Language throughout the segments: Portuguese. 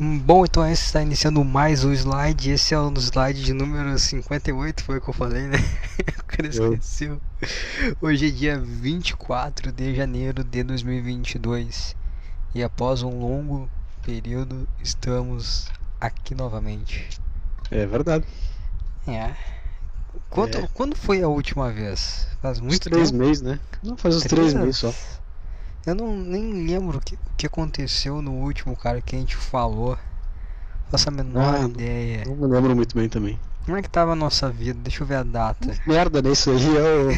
Bom, então esse está iniciando mais um slide. Esse é o slide de número 58, foi o que eu falei, né? O cara esqueceu. Hoje é dia 24 de janeiro de 2022 e após um longo período estamos aqui novamente. É verdade. É. Quanto, É. Quando foi a última vez? Faz Uns muito três tempo. meses, né? Não, faz uns três meses só. Eu não nem lembro o que, que aconteceu no último, cara, que a gente falou. Faço a menor Ah, não- ideia. Não me lembro muito bem também. Como é que tava a nossa vida? Deixa eu ver a data. Merda, né? Isso aí é o.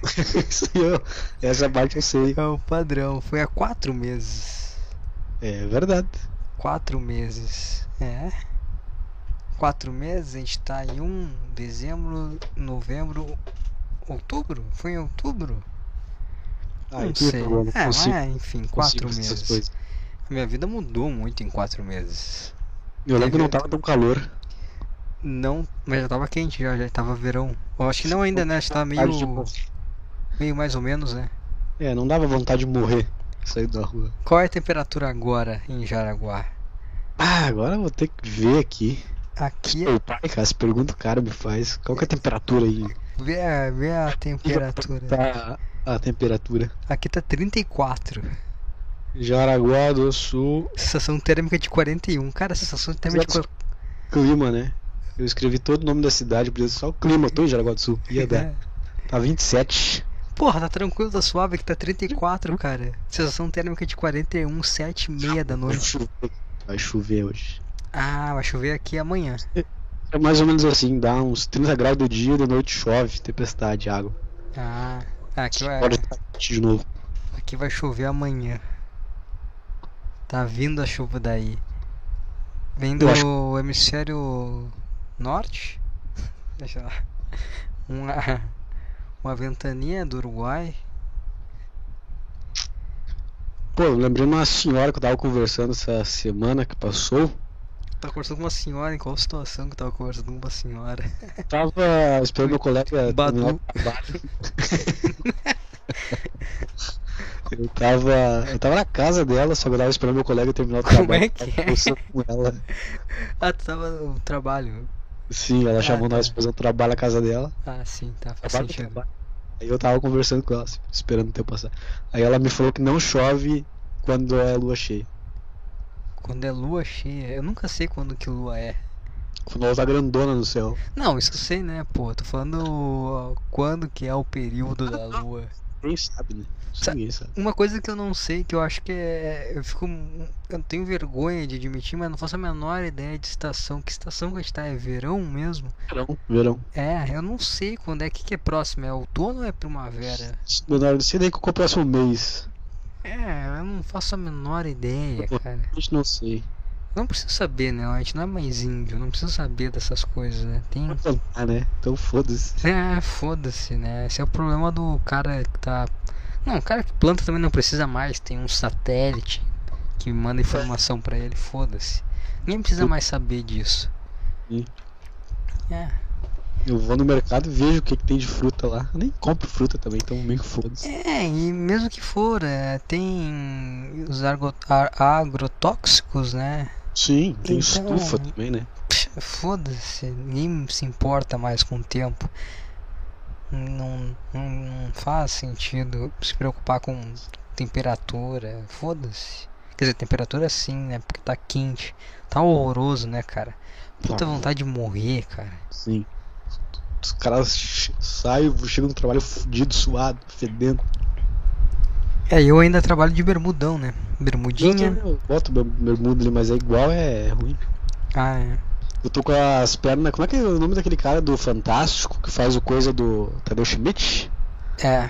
Isso aí é o... Essa parte eu sei. É o padrão. Foi há quatro meses. É verdade. Quatro meses. É. Quatro meses, a gente tá em um dezembro, novembro, outubro? Foi em outubro? Ah, não eu sei. não É, consigo, mas enfim, consigo quatro meses. A minha vida mudou muito em quatro meses. Eu lembro que não tava tão calor. Não, mas já tava quente já, já tava verão. Eu acho que não ainda, né? Acho que tá meio, morrer. meio mais ou menos, né? É, não dava vontade de morrer. Sair da rua. Qual é a temperatura agora em Jaraguá? Ah, agora eu vou ter que ver aqui. Aqui, Meu pai, cara, essa pergunta o cara me faz. Qual que é a temperatura aí? Vê a, vê a temperatura. Tá a temperatura. Aqui tá 34. Jaraguá do Sul, Sensação térmica de 41. Cara, sensação térmica de Exato. clima, né? Eu escrevi todo o nome da cidade, por isso só o clima. Tô em Jaraguá do Sul. Ia dar. É. Tá 27. Porra, tá tranquilo, tá suave que tá 34, cara. Sensação térmica de 41, 7 e meia da noite. Vai chover hoje. Ah, vai chover aqui amanhã. É mais ou menos assim, dá uns 30 graus do dia e de noite chove, tempestade, água. Ah, aqui vai, Pode de novo. aqui vai chover amanhã. Tá vindo a chuva daí. Vem do acho- hemisfério norte? Deixa lá. Uma, uma ventania do Uruguai. Pô, eu lembrei uma senhora que eu tava conversando essa semana que passou. Tava conversando com uma senhora, em qual situação que tava conversando com uma senhora? Tava esperando meu colega Badu. Eu tava. Eu tava na casa dela, só que eu tava esperando meu colega terminar o Como trabalho. é que é? conversando com ela. Ah, tu tava no trabalho. Sim, ela Ah, chamou tá. nós pra fazer um trabalho na casa dela. Ah, sim, tá, faz Trabalho, sentido. trabalho. Aí eu tava conversando com ela, assim, esperando o tempo passar. Aí ela me falou que não chove quando é lua cheia. Quando é lua cheia, eu nunca sei quando que lua é. Quando ela tá grandona no céu. Não, isso eu sei, né, pô. Tô falando ó, quando que é o período da lua. Ninguém sabe, né? Ninguém sabe. Uma coisa que eu não sei, que eu acho que é. Eu fico. Eu tenho vergonha de admitir, mas não faço a menor ideia de estação. Que estação que a gente tá? É verão mesmo? Verão. Verão. É, eu não sei quando é. O que, que é próximo? É outono ou é primavera? Leonardo, sei daí que o próximo mês. É, eu não faço a menor ideia, cara. A gente não sei. Não precisa saber, né? A gente não é mais índio, não precisa saber dessas coisas, né? Tem. Ah, né? Então foda-se. É, foda-se, né? Esse é o problema do cara que tá. Não, o cara que planta também não precisa mais. Tem um satélite que manda informação pra ele, foda-se. Ninguém precisa mais saber disso. Sim. É. Eu vou no mercado e vejo o que, que tem de fruta lá. Eu nem compro fruta também, então meio que foda-se. É, e mesmo que for, é, tem os argo- agrotóxicos, né? Sim, tem Então- estufa também, né? Foda-se, ninguém se importa mais com o tempo. Não, não, não faz sentido se preocupar com temperatura. Foda-se. Quer dizer, temperatura sim, né? Porque tá quente. Tá horroroso, né, cara? Puta Tá. vontade de morrer, cara. Sim. Os caras saem, chegam no trabalho fudido, suado, fedendo. É, eu ainda trabalho de bermudão, né? Bermudinha. Eu boto meu bermuda ali, mas é igual, é ruim. Ah, é. Eu tô com as pernas. Como é que é o nome daquele cara do Fantástico que faz o coisa do Tadeu Schmidt? É.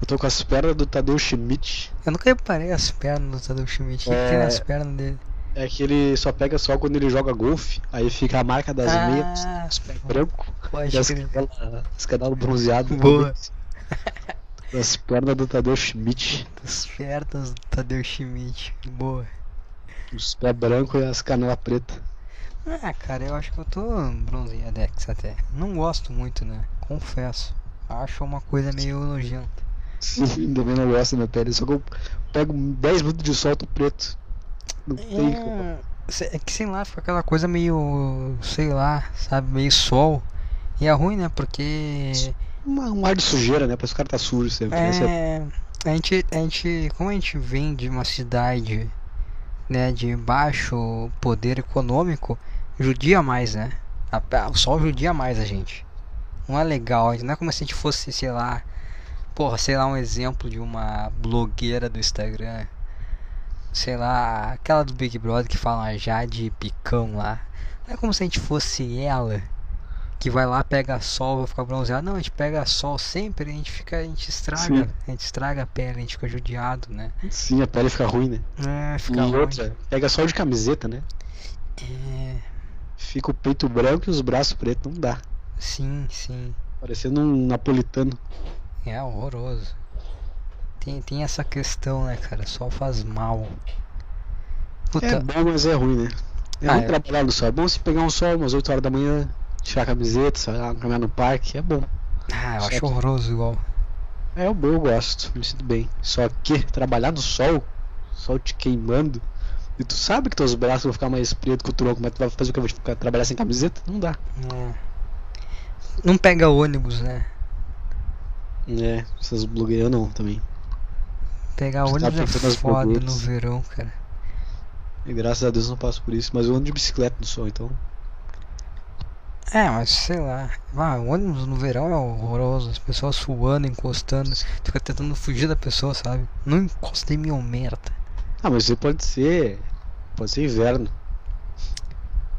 Eu tô com as pernas do Tadeu Schmidt. Eu nunca reparei as pernas do Tadeu Schmidt. O que que tem É. nas pernas dele? É que ele só pega só quando ele joga golfe, aí fica a marca das Ah, meias, os pés brancos Pode as canelas, as canelas bronzeadas. Boa. As pernas do Tadeu Schmidt, As pernas do Tadeu Schmidt. Boa. os pés brancos e as canelas pretas. Ah, cara, eu acho que eu tô bronzeadex até. Não gosto muito, né? Confesso. Acho uma coisa meio nojenta. Sim, também não gosto da minha pele, só que eu pego 10 minutos de sol tô preto. Não tem como. É, É que sei lá, fica aquela coisa meio. sei lá, sabe? Meio sol. E é ruim, né? Porque. Uma- um ar de sujeira, né? Que o cara tá sujo sempre. É-. A gente, a gente. Como a gente vem de uma cidade. Né, de baixo poder econômico, judia mais, né? O sol judia mais a gente. Não é legal, não é como se a gente fosse, sei lá. Porra, sei lá, um exemplo de uma blogueira do Instagram. Sei lá, aquela do Big Brother que fala a Jade Picão lá. Não é como se a gente fosse ela que vai lá, pega sol, vai ficar bronzeado. Não, a gente pega sol sempre, a gente fica, a gente estraga, Sim. a gente estraga a pele, a gente fica judiado, né? Sim, a pele fica ruim, né? É, E fica ruim. outra, pega sol de camiseta, né? É, Fica o peito branco e os braços pretos, não dá. sim, sim. Parecendo um napolitano. É horroroso. Tem, tem essa questão, né, cara? Sol faz mal. Puta, É bom, mas é ruim, né? É Ah, ruim é. trabalhar no sol. É bom se pegar um sol umas 8 horas da manhã, tirar a camiseta, caminhar no parque, é bom. ah, eu Só acho que- horroroso igual. É, eu, eu gosto, me sinto bem. Só que trabalhar no sol, sol te queimando, e tu sabe que teus braços vão ficar mais pretos que o tronco, mas tu vai fazer o que? Vai ficar, trabalhar sem camiseta? Não dá. É. Não pega ônibus, né? É, essas blogueiras não também. Pegar Você tá ônibus é foda no verão, cara. E graças a Deus eu não passo por isso, mas eu ando de bicicleta no sol, então. É, mas sei lá. Ah, ônibus no verão é horroroso. As pessoas suando, encostando. Fica tentando fugir da pessoa, sabe? Não encosta em mim, ô merda. Ah, mas isso pode ser. Pode ser inverno.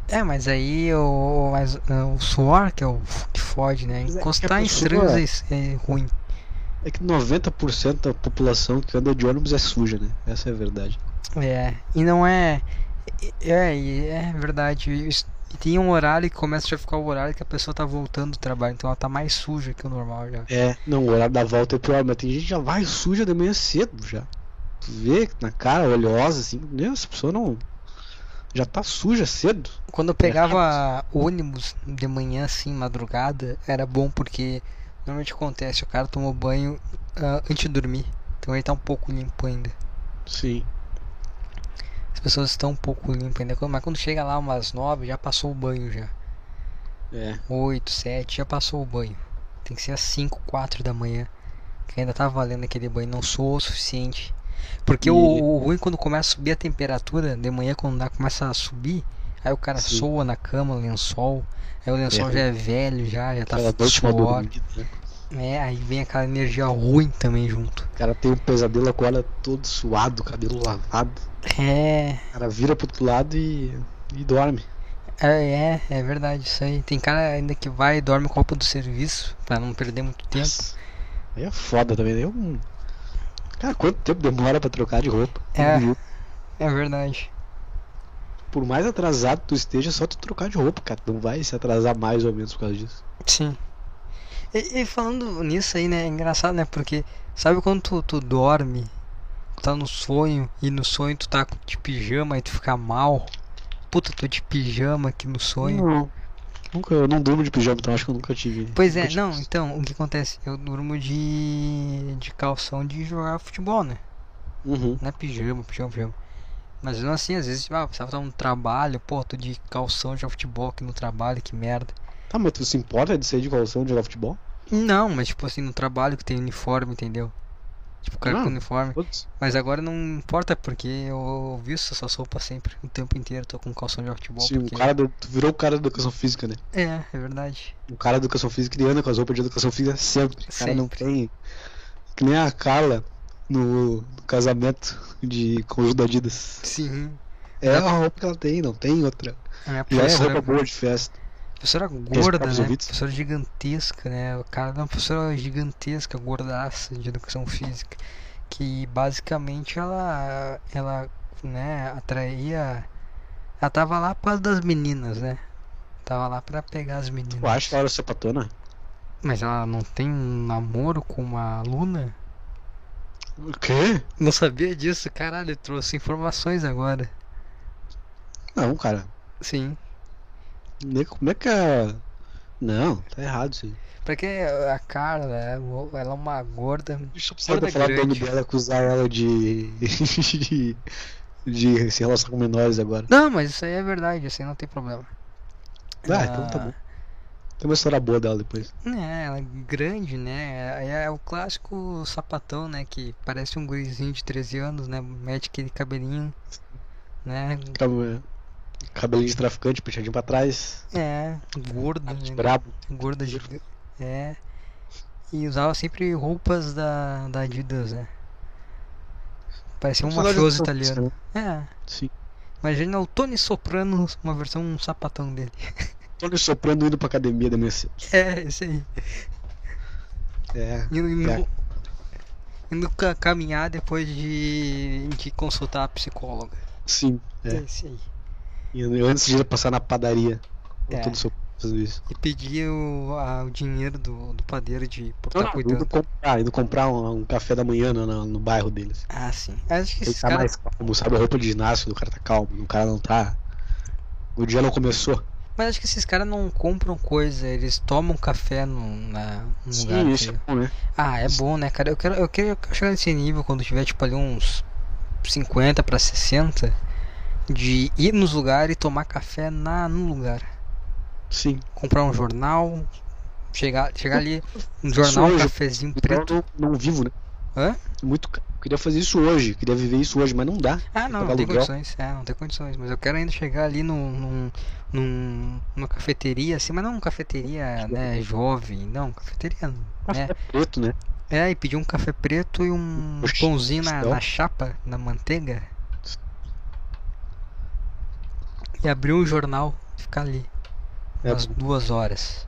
É, mas aí o, mas, é, o suor que é o que fode, né? É Encostar em pessoa- estranhos é, é ruim. É que 90% da população que anda de ônibus é suja, né? Essa é a verdade. É, e não é. É, e é verdade. Isso- E tem um horário que começa a ficar o horário que a pessoa tá voltando do trabalho, então ela tá mais suja que o normal já. É, não, o horário da volta é pior, mas tem gente que já vai suja de manhã cedo já. Tu vê na cara, oleosa, assim, meu, essa pessoa não. Já tá suja cedo. Quando eu pegava ônibus de manhã, assim, madrugada, era bom porque normalmente acontece, o cara tomou banho ah, antes de dormir. Então ele tá um pouco limpo ainda. Sim. As pessoas estão um pouco limpas ainda. Mas quando chega lá umas nove, já passou o banho já. É. 8, 7, já passou o banho. Tem que ser às 5, 4 da manhã. Que ainda tá valendo aquele banho. Não sou o suficiente. Porque o, E- o ruim quando começa a subir a temperatura, de manhã quando dá, começa a subir, aí o cara Sim. soa na cama, lençol. Aí o lençol É. já é velho, já, já tá suor. né? É, aí vem aquela energia ruim também junto. O cara tem um pesadelo, acorda todo suado, cabelo lavado. É, O cara vira pro outro lado e, e dorme. é, é, é verdade isso aí. Tem cara ainda que vai e dorme com a roupa do serviço, pra não perder muito tempo. Nossa. Aí é foda também. Aí é um... Cara, quanto tempo demora pra trocar de roupa? É. É verdade. Por mais atrasado tu esteja, é só tu trocar de roupa, cara. Não vai se atrasar mais ou menos por causa disso. Sim. E, e falando nisso aí, né? É engraçado, né? Porque sabe quando tu, tu dorme, tá no sonho, e no sonho tu tá de pijama e tu fica mal. Puta, tô de pijama aqui no sonho. Não. Nunca, eu não durmo de pijama, então acho que eu nunca tive. Pois é, nunca tive não, isso. então, o que acontece? Eu durmo de. de calção de jogar futebol, né? Uhum. Não é pijama, pijama, pijama. Mas não assim, às vezes, ah, precisava estar no trabalho, pô, tô de calção de jogar futebol aqui no trabalho, que merda. Tá, mas tu se importa de sair de calção de jogar futebol? Não, mas tipo assim, no trabalho que tem uniforme, entendeu? Tipo, o cara Não. com uniforme. Putz. Mas agora não importa porque eu visto essas roupas sempre, o tempo inteiro, tô com calção de futebol. Sim, o porque... cara do, tu virou o cara da educação física, né? É, é verdade. O cara da educação física ele anda com as roupas de educação física sempre. O cara não Sempre. tem. Que nem a Carla no, no casamento de conjunto Adidas. Sim. É a roupa que ela tem, não tem outra. Minha Já é roupa boa de festa. Professora gorda, né? Professora gigantesca, né? O cara é uma professora gigantesca, gordaça de educação física. Que basicamente ela, ela, né, atraía. Ela tava lá por causa das meninas, né? Tava lá pra pegar as meninas. Tu acha que ela era sapatona? Mas ela não tem um namoro com uma aluna? O quê? Não sabia disso? Caralho, eu trouxe informações agora. Não, cara. Sim. Como é que a. Não, tá errado isso aí. Porque a Carla, ela é uma gorda. Deixa eu precisar Gorda falar o nome grande. dela, acusar ela de. de, de se relacionar com menores agora. Não, mas isso aí é verdade, isso aí não tem problema. Ah, então tá bom. Tem uma história boa dela depois. É, ela é grande, né? É, é o clássico sapatão, né? Que parece um gurizinho de 13 anos, né? Mete aquele cabelinho, né? Cab- Cabelinho de traficante, puxadinho pra trás. É, gordo, né? Brabo. Gorda de... É. E usava sempre roupas da, da Adidas, né? Parecia um mafioso italiano. É. Sim. Imagina o Tony Soprano, uma versão um sapatão dele. Tony soprando indo pra academia da minha É, esse aí. É. Indo, indo, É. indo ca- caminhar depois de, de consultar a psicóloga. Sim. É É. esse aí. E antes de passar na padaria. É. Todo fazendo isso. E pedir o, a- o dinheiro do, do padeiro de por estar indo cuidando. comprar, indo comprar um, um café da manhã no, no, no bairro deles. Ah, sim. Acho que Ele tá caras. mais calmo, sabe? A roupa de ginásio do cara tá calmo, o cara não tá. O dia não começou. Mas acho que esses caras não compram coisa, eles tomam café num, na, lugar. Sim, isso que- é bom, né? Ah, é bom, né, cara? Eu quero, eu quero chegar nesse nível quando tiver, tipo, ali uns 50 pra 60, de ir nos lugares e tomar café na, no lugar. Sim. Comprar um jornal, chegar, chegar ali, um jornal, um hoje, cafezinho Então preto. não, não vivo, né? Hã? Muito. Queria fazer isso hoje, queria viver isso hoje, mas não dá. Ah, não, não tem condições. É, não tem condições. Mas eu quero ainda chegar ali num, num, num- numa cafeteria, assim, mas não uma cafeteria, né, jovem, não, cafeteria, né? Café preto, né? É, e pedir um café preto e um Oxi, pãozinho na, na chapa, na manteiga. E abrir um jornal e ficar ali. É, umas o duas horas.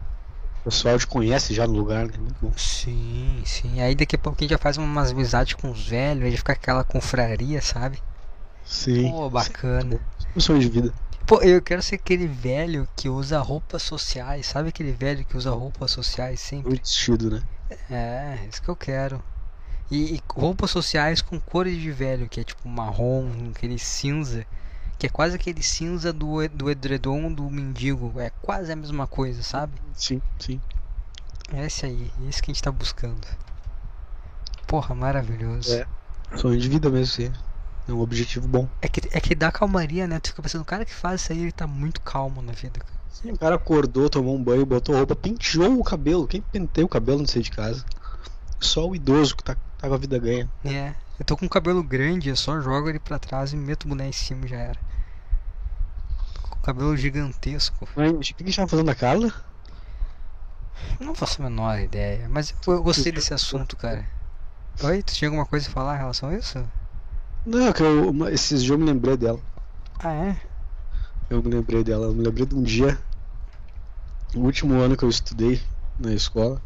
pessoal te conhece já no lugar, né? Muito bom. Sim, sim. Aí daqui a pouco a gente já faz umas amizades com os velhos, aí fica aquela confraria, sabe? Sim. Pô, bacana. Um sonho de vida. Pô, eu quero ser aquele velho que usa roupas sociais, sabe aquele velho que usa roupas sociais sempre? Muito vestido, né? É, isso que eu quero. E, e roupas sociais com cores de velho, que é tipo marrom, aquele cinza, que é quase aquele cinza do, do edredom do mendigo. É quase a mesma coisa, sabe? Sim, sim. É esse aí, é isso que a gente tá buscando. Porra, maravilhoso. É. Sonho de vida mesmo, sim. É um objetivo bom. É que, é que dá calmaria, né? Tu fica pensando, o cara que faz isso aí, ele tá muito calmo na vida. cara. Sim, o cara acordou, tomou um banho, botou roupa, penteou o cabelo. Quem penteia o cabelo não sei de casa? Só o idoso que tá, tá com a vida ganha. É, eu tô com o cabelo grande, eu só jogo ele pra trás e meto o boné em cima e já era. Com o cabelo gigantesco. Mas o que a gente tava fazendo na Carla? Não faço a menor ideia, mas eu, gostei desse assunto, cara. Oi, tu tinha alguma coisa a falar em relação a isso? Não, que eu, esses dias eu me lembrei dela. Ah, é? Eu me lembrei dela. Eu me lembrei de um dia, no último ano que eu estudei na escola.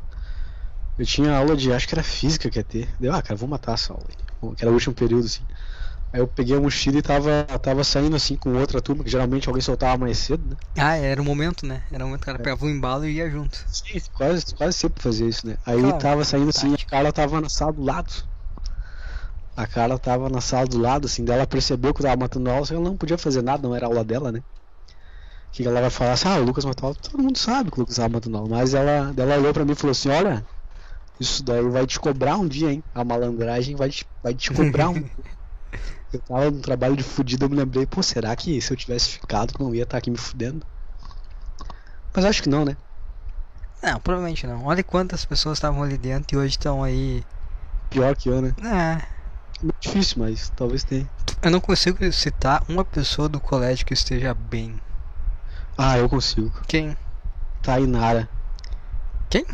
Eu tinha aula de, acho que era física que ia ter. Deu, ah, cara, vou matar essa aula aí. Que era o último período, assim. Aí eu peguei a mochila e tava, tava saindo assim com outra turma, que geralmente alguém soltava mais cedo, né? Ah, era o momento, né? Era o momento que o cara pegava um embalo e ia junto. Sim, quase, quase sempre fazia isso, né? Aí Claro, tava saindo assim, a. Carla tava na sala do lado. A Carla tava na sala do lado, assim, daí ela percebeu que eu tava matando aula, só que ela não podia fazer nada, não era aula dela, né? Que ela vai falar assim, ah, o Lucas matou aula, todo mundo sabe que o Lucas tava matando aula, mas ela, ela olhou pra mim e falou assim, olha, isso daí vai te cobrar um dia, hein? A malandragem vai te, vai te cobrar um Eu tava num trabalho de fudido, eu me lembrei, pô, será que se eu tivesse ficado não ia estar aqui me fudendo? Mas acho que não, né? Não, provavelmente não. Olha quantas pessoas estavam ali dentro e hoje estão aí. Pior que eu, né? É, Muito difícil, mas talvez tenha. eu não consigo citar uma pessoa do colégio que esteja bem. Ah, eu consigo. Quem? Tainara. Quem?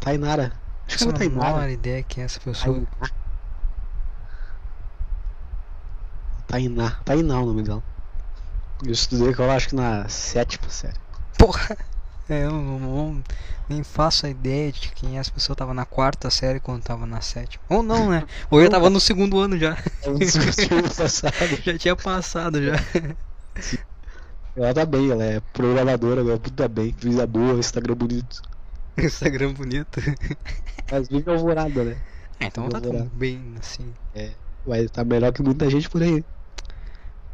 Tainara. Acho que Eu é não tenho a menor ideia quem é essa pessoa. Tainá. Tainá. É o nome dela. Eu estudei com ela acho que na sétima série. Porra! É, eu não, não- nem faço a ideia de quem essa pessoa tava na quarta série quando tava na sétima. Ou não, né? Ou eu tava no segundo ano já. É um. Já tinha passado já. Ela tá bem, ela é programadora, ela puta bem, vida boa, Instagram bonito. Instagram bonito. Mas vive alvorada, né? É, então tá tão Namorado. bem assim. Vai tá melhor que muita gente por aí.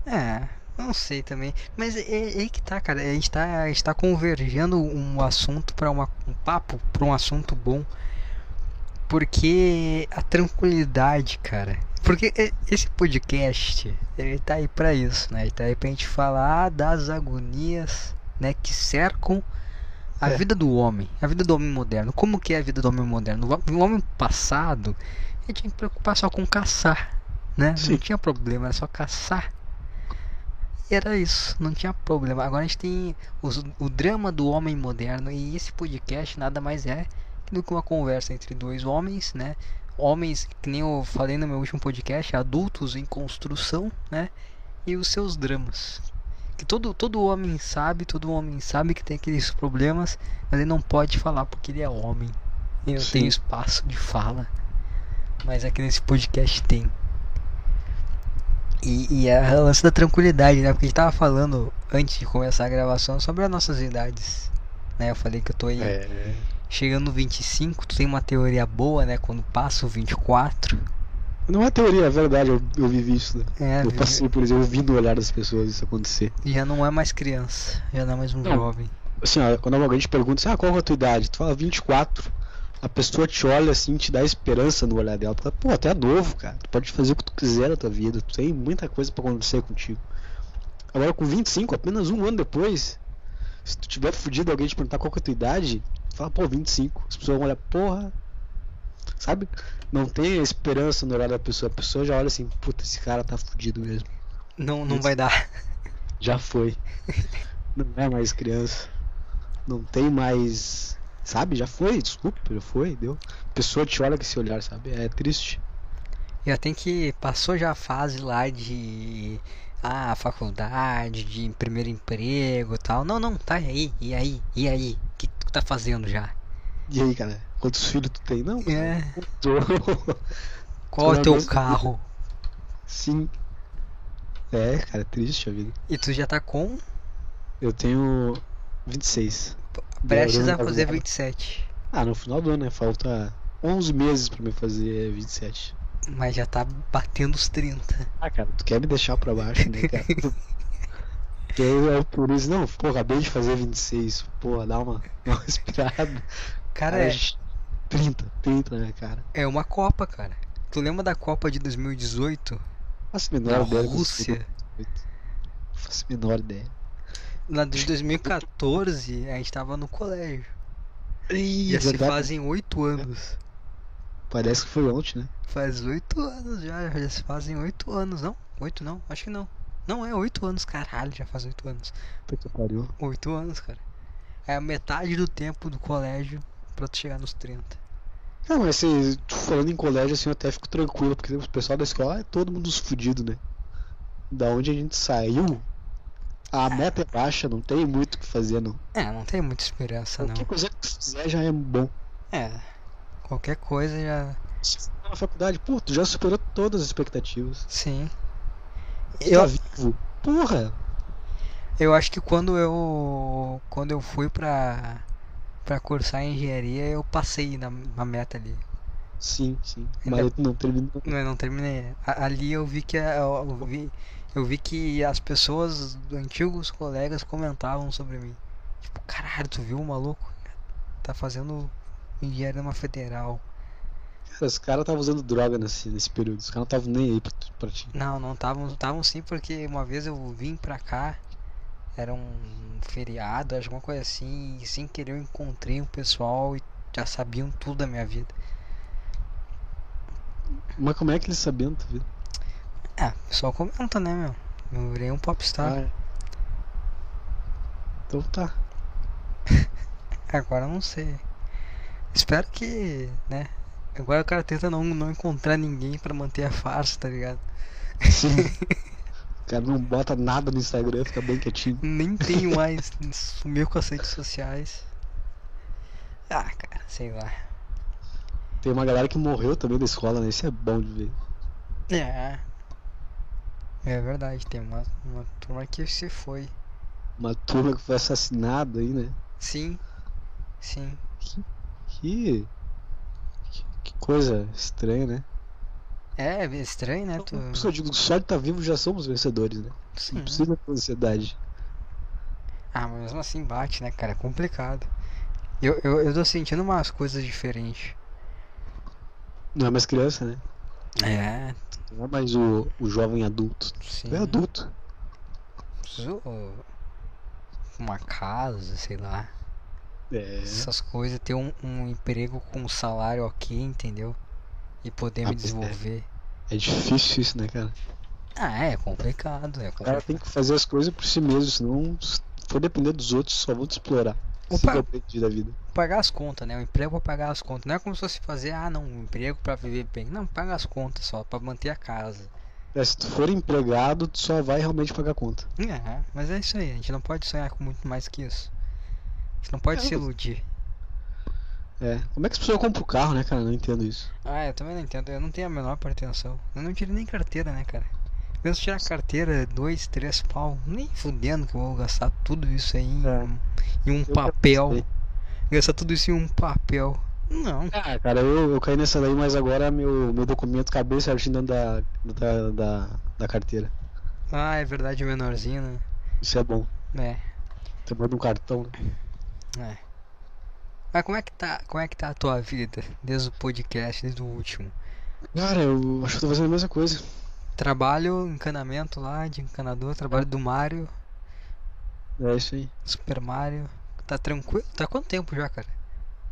É, não sei também. Mas é, é aí que tá, cara. A gente tá, a gente tá convergendo um assunto para um papo, pra um assunto bom. Porque a tranquilidade, cara. Porque esse podcast, ele tá aí pra isso, né? Ele tá aí pra gente falar das agonias, né, que cercam a É. vida do homem, a vida do homem moderno. Como que é a vida do homem moderno? O ho- O homem passado, ele tinha que preocupar só com caçar, né? Sim. Não tinha problema, era só caçar. E era isso, não tinha problema. Agora a gente tem os- o drama do homem moderno e esse podcast nada mais é do que uma conversa entre dois homens, né? Homens, que nem eu falei no meu último podcast, adultos em construção, né? E os seus dramas. Que todo, todo homem sabe, todo homem sabe que tem aqueles problemas, mas ele não pode falar porque ele é homem. E não tem Sim. espaço de fala. Mas aqui nesse podcast tem. E, e é o lance da tranquilidade, né? Porque a gente tava falando antes de começar a gravação sobre as nossas idades. Né? Eu falei que eu tô aí É. chegando no 25, tu tem uma teoria boa, né? Quando passa o 24. Não é teoria, é verdade, eu, eu vivi isso, né? É, eu passei por isso, eu vi no olhar das pessoas isso acontecer. já não é mais criança, já não é mais um Não. jovem. Assim, ó, quando alguém te pergunta, assim, ah, qual é a tua idade? Tu fala 24. A pessoa te olha assim, te dá esperança no olhar dela. Tu fala, pô, até é novo, cara. Tu pode fazer o que tu quiser na tua vida. Tu tem muita coisa pra acontecer contigo. Agora com 25, apenas um ano depois, se tu tiver fudido alguém te perguntar qual que é a tua idade, tu fala, pô, 25. As pessoas vão olhar, porra. Sabe? Não tem esperança no olhar da pessoa. A pessoa já olha assim, puta, esse cara tá fudido mesmo. Não, não vai dar. Já foi. Não é mais criança. Não tem mais. Sabe? Já foi, desculpa, já foi, deu. A pessoa te olha com esse olhar, sabe? É triste. Já tem que. Passou já a fase lá de. Ah, faculdade, de primeiro emprego e tal. Não, não, tá e aí, e aí, e aí? O que tu tá fazendo já? E aí, cara? Quantos filhos tu tem? Não. É. Tô- Qual é o teu carro? Sim. É, cara, é triste a vida. E tu já tá com. Eu tenho 26. Prestes a fazer Gabriel. 27. Ah, no final do ano, né? Falta 11 meses pra me fazer 27. Mas já tá batendo os 30. Ah, cara, tu quer me deixar pra baixo, né, cara? Que eu por isso, não, pô, acabei de fazer 26, porra, dá uma, uma respirada. Cara, é, 30, 30 na minha cara. é uma Copa, cara. Tu lembra da Copa de 2018? Faço menor Da ideia. do que Rússia. Faço menor ideia. Na de 2014, a gente tava no colégio. Ih, Já se verdade. fazem 8 anos. Parece que foi ontem, né? Faz 8 anos já, já se fazem 8 anos, não? 8 não, acho que não. Não, é 8 anos, caralho, já faz 8 anos. Puta que pariu. 8 anos, cara. É a metade do tempo do colégio pra tu chegar nos 30. Ah, mas assim, falando em colégio, assim, eu até fico tranquilo, porque o pessoal da escola é todo mundo fudido, né? Da onde a gente saiu, a meta é baixa, não tem muito o que fazer, não. É, não tem muita esperança, Qualquer não. coisa que tu fizer já é bom. É, qualquer coisa já. Se você tá na faculdade, pô, tu já superou todas as expectativas. Sim. Tu Eu, tá vivo. Porra! eu acho que quando eu. Quando eu fui pra. Pra cursar engenharia, eu passei na, na meta ali. Sim, sim. Ainda- Mas não terminou. Não, eu não terminei. Ali eu vi que a- eu, eu vi, eu vi que as pessoas, antigos colegas, comentavam sobre mim. Tipo, caralho, tu viu o maluco? Tá fazendo engenharia numa federal. Cara, os caras estavam usando droga nesse, nesse período. Os caras não estavam nem aí pra, pra ti. Não, não estavam, estavam sim, porque uma vez eu vim pra cá, era um feriado, alguma coisa assim, e sem querer eu encontrei um pessoal e já sabiam tudo da minha vida. Mas como é que eles sabiam, tu viu? É, o pessoal comenta, né, meu? Eu virei um popstar. Ah, é. Então tá. Agora eu não sei. Espero que, né? Agora o cara tenta não, não encontrar ninguém pra manter a farsa, tá ligado? Sim. o cara não bota nada no Instagram, fica bem quietinho. Nem tenho mais, sumiu com as redes sociais. Ah, cara, sei lá. Tem uma galera que morreu também da escola, né? Isso é bom de ver. É. É verdade, tem uma, uma turma que se foi. Uma turma que foi assassinada aí, né? Sim, sim. Que. Que, que coisa estranha, né? É estranho, né? Tu... Por isso eu digo, só de estar vivo já somos vencedores, né? Sim. Não precisa ter ansiedade. Ah, mas mesmo assim bate, né, cara? É complicado. Eu, eu, eu tô sentindo umas coisas diferentes. Não é mais criança, né? É, Não é mais o, o jovem adulto. sim. É adulto. Preciso uma casa, sei lá. É. Essas coisas, ter um, um emprego com um salário ok, entendeu? E poder Ah, me é. desenvolver. É difícil isso, né, cara? Ah, é complicado, é O cara complicado. tem que fazer as coisas por si mesmo, senão se for depender dos outros, só vão te explorar. Eu aprendi da vida. Pagar as contas, né? O emprego pra pagar as contas. Não é como se fosse fazer, ah, não, um emprego pra viver bem. Não, paga as contas só, pra manter a casa. É, se tu for empregado, tu só vai realmente pagar conta. É, mas é isso aí, a gente não pode sonhar com muito mais que isso. A gente não pode É, se iludir. É. Como é que as pessoas compram carro, né, cara? Eu não entendo isso. Ah, eu também não entendo, eu não tenho a menor pretensão. Eu não tiro nem carteira, né, cara? Mesmo se tirar carteira, dois, três pau, nem fudendo que eu vou gastar tudo isso aí em, É. um- em um Eu papel. Gastar tudo isso em um papel. Não. Ah, cara, eu, eu caí nessa daí, mas agora meu, meu documento cabe certinho dentro da, da, da, da carteira. Ah, é verdade, menorzinho, né? Isso é bom. É. Você manda um cartão, né? É. Mas como é que tá, como é que tá a tua vida desde o podcast, desde o último? Cara, eu acho que eu tô fazendo a mesma coisa. Trabalho, encanamento lá de encanador, trabalho do Mario, É isso aí. Super Mario. Tá tranquilo? Tá quanto tempo já, cara?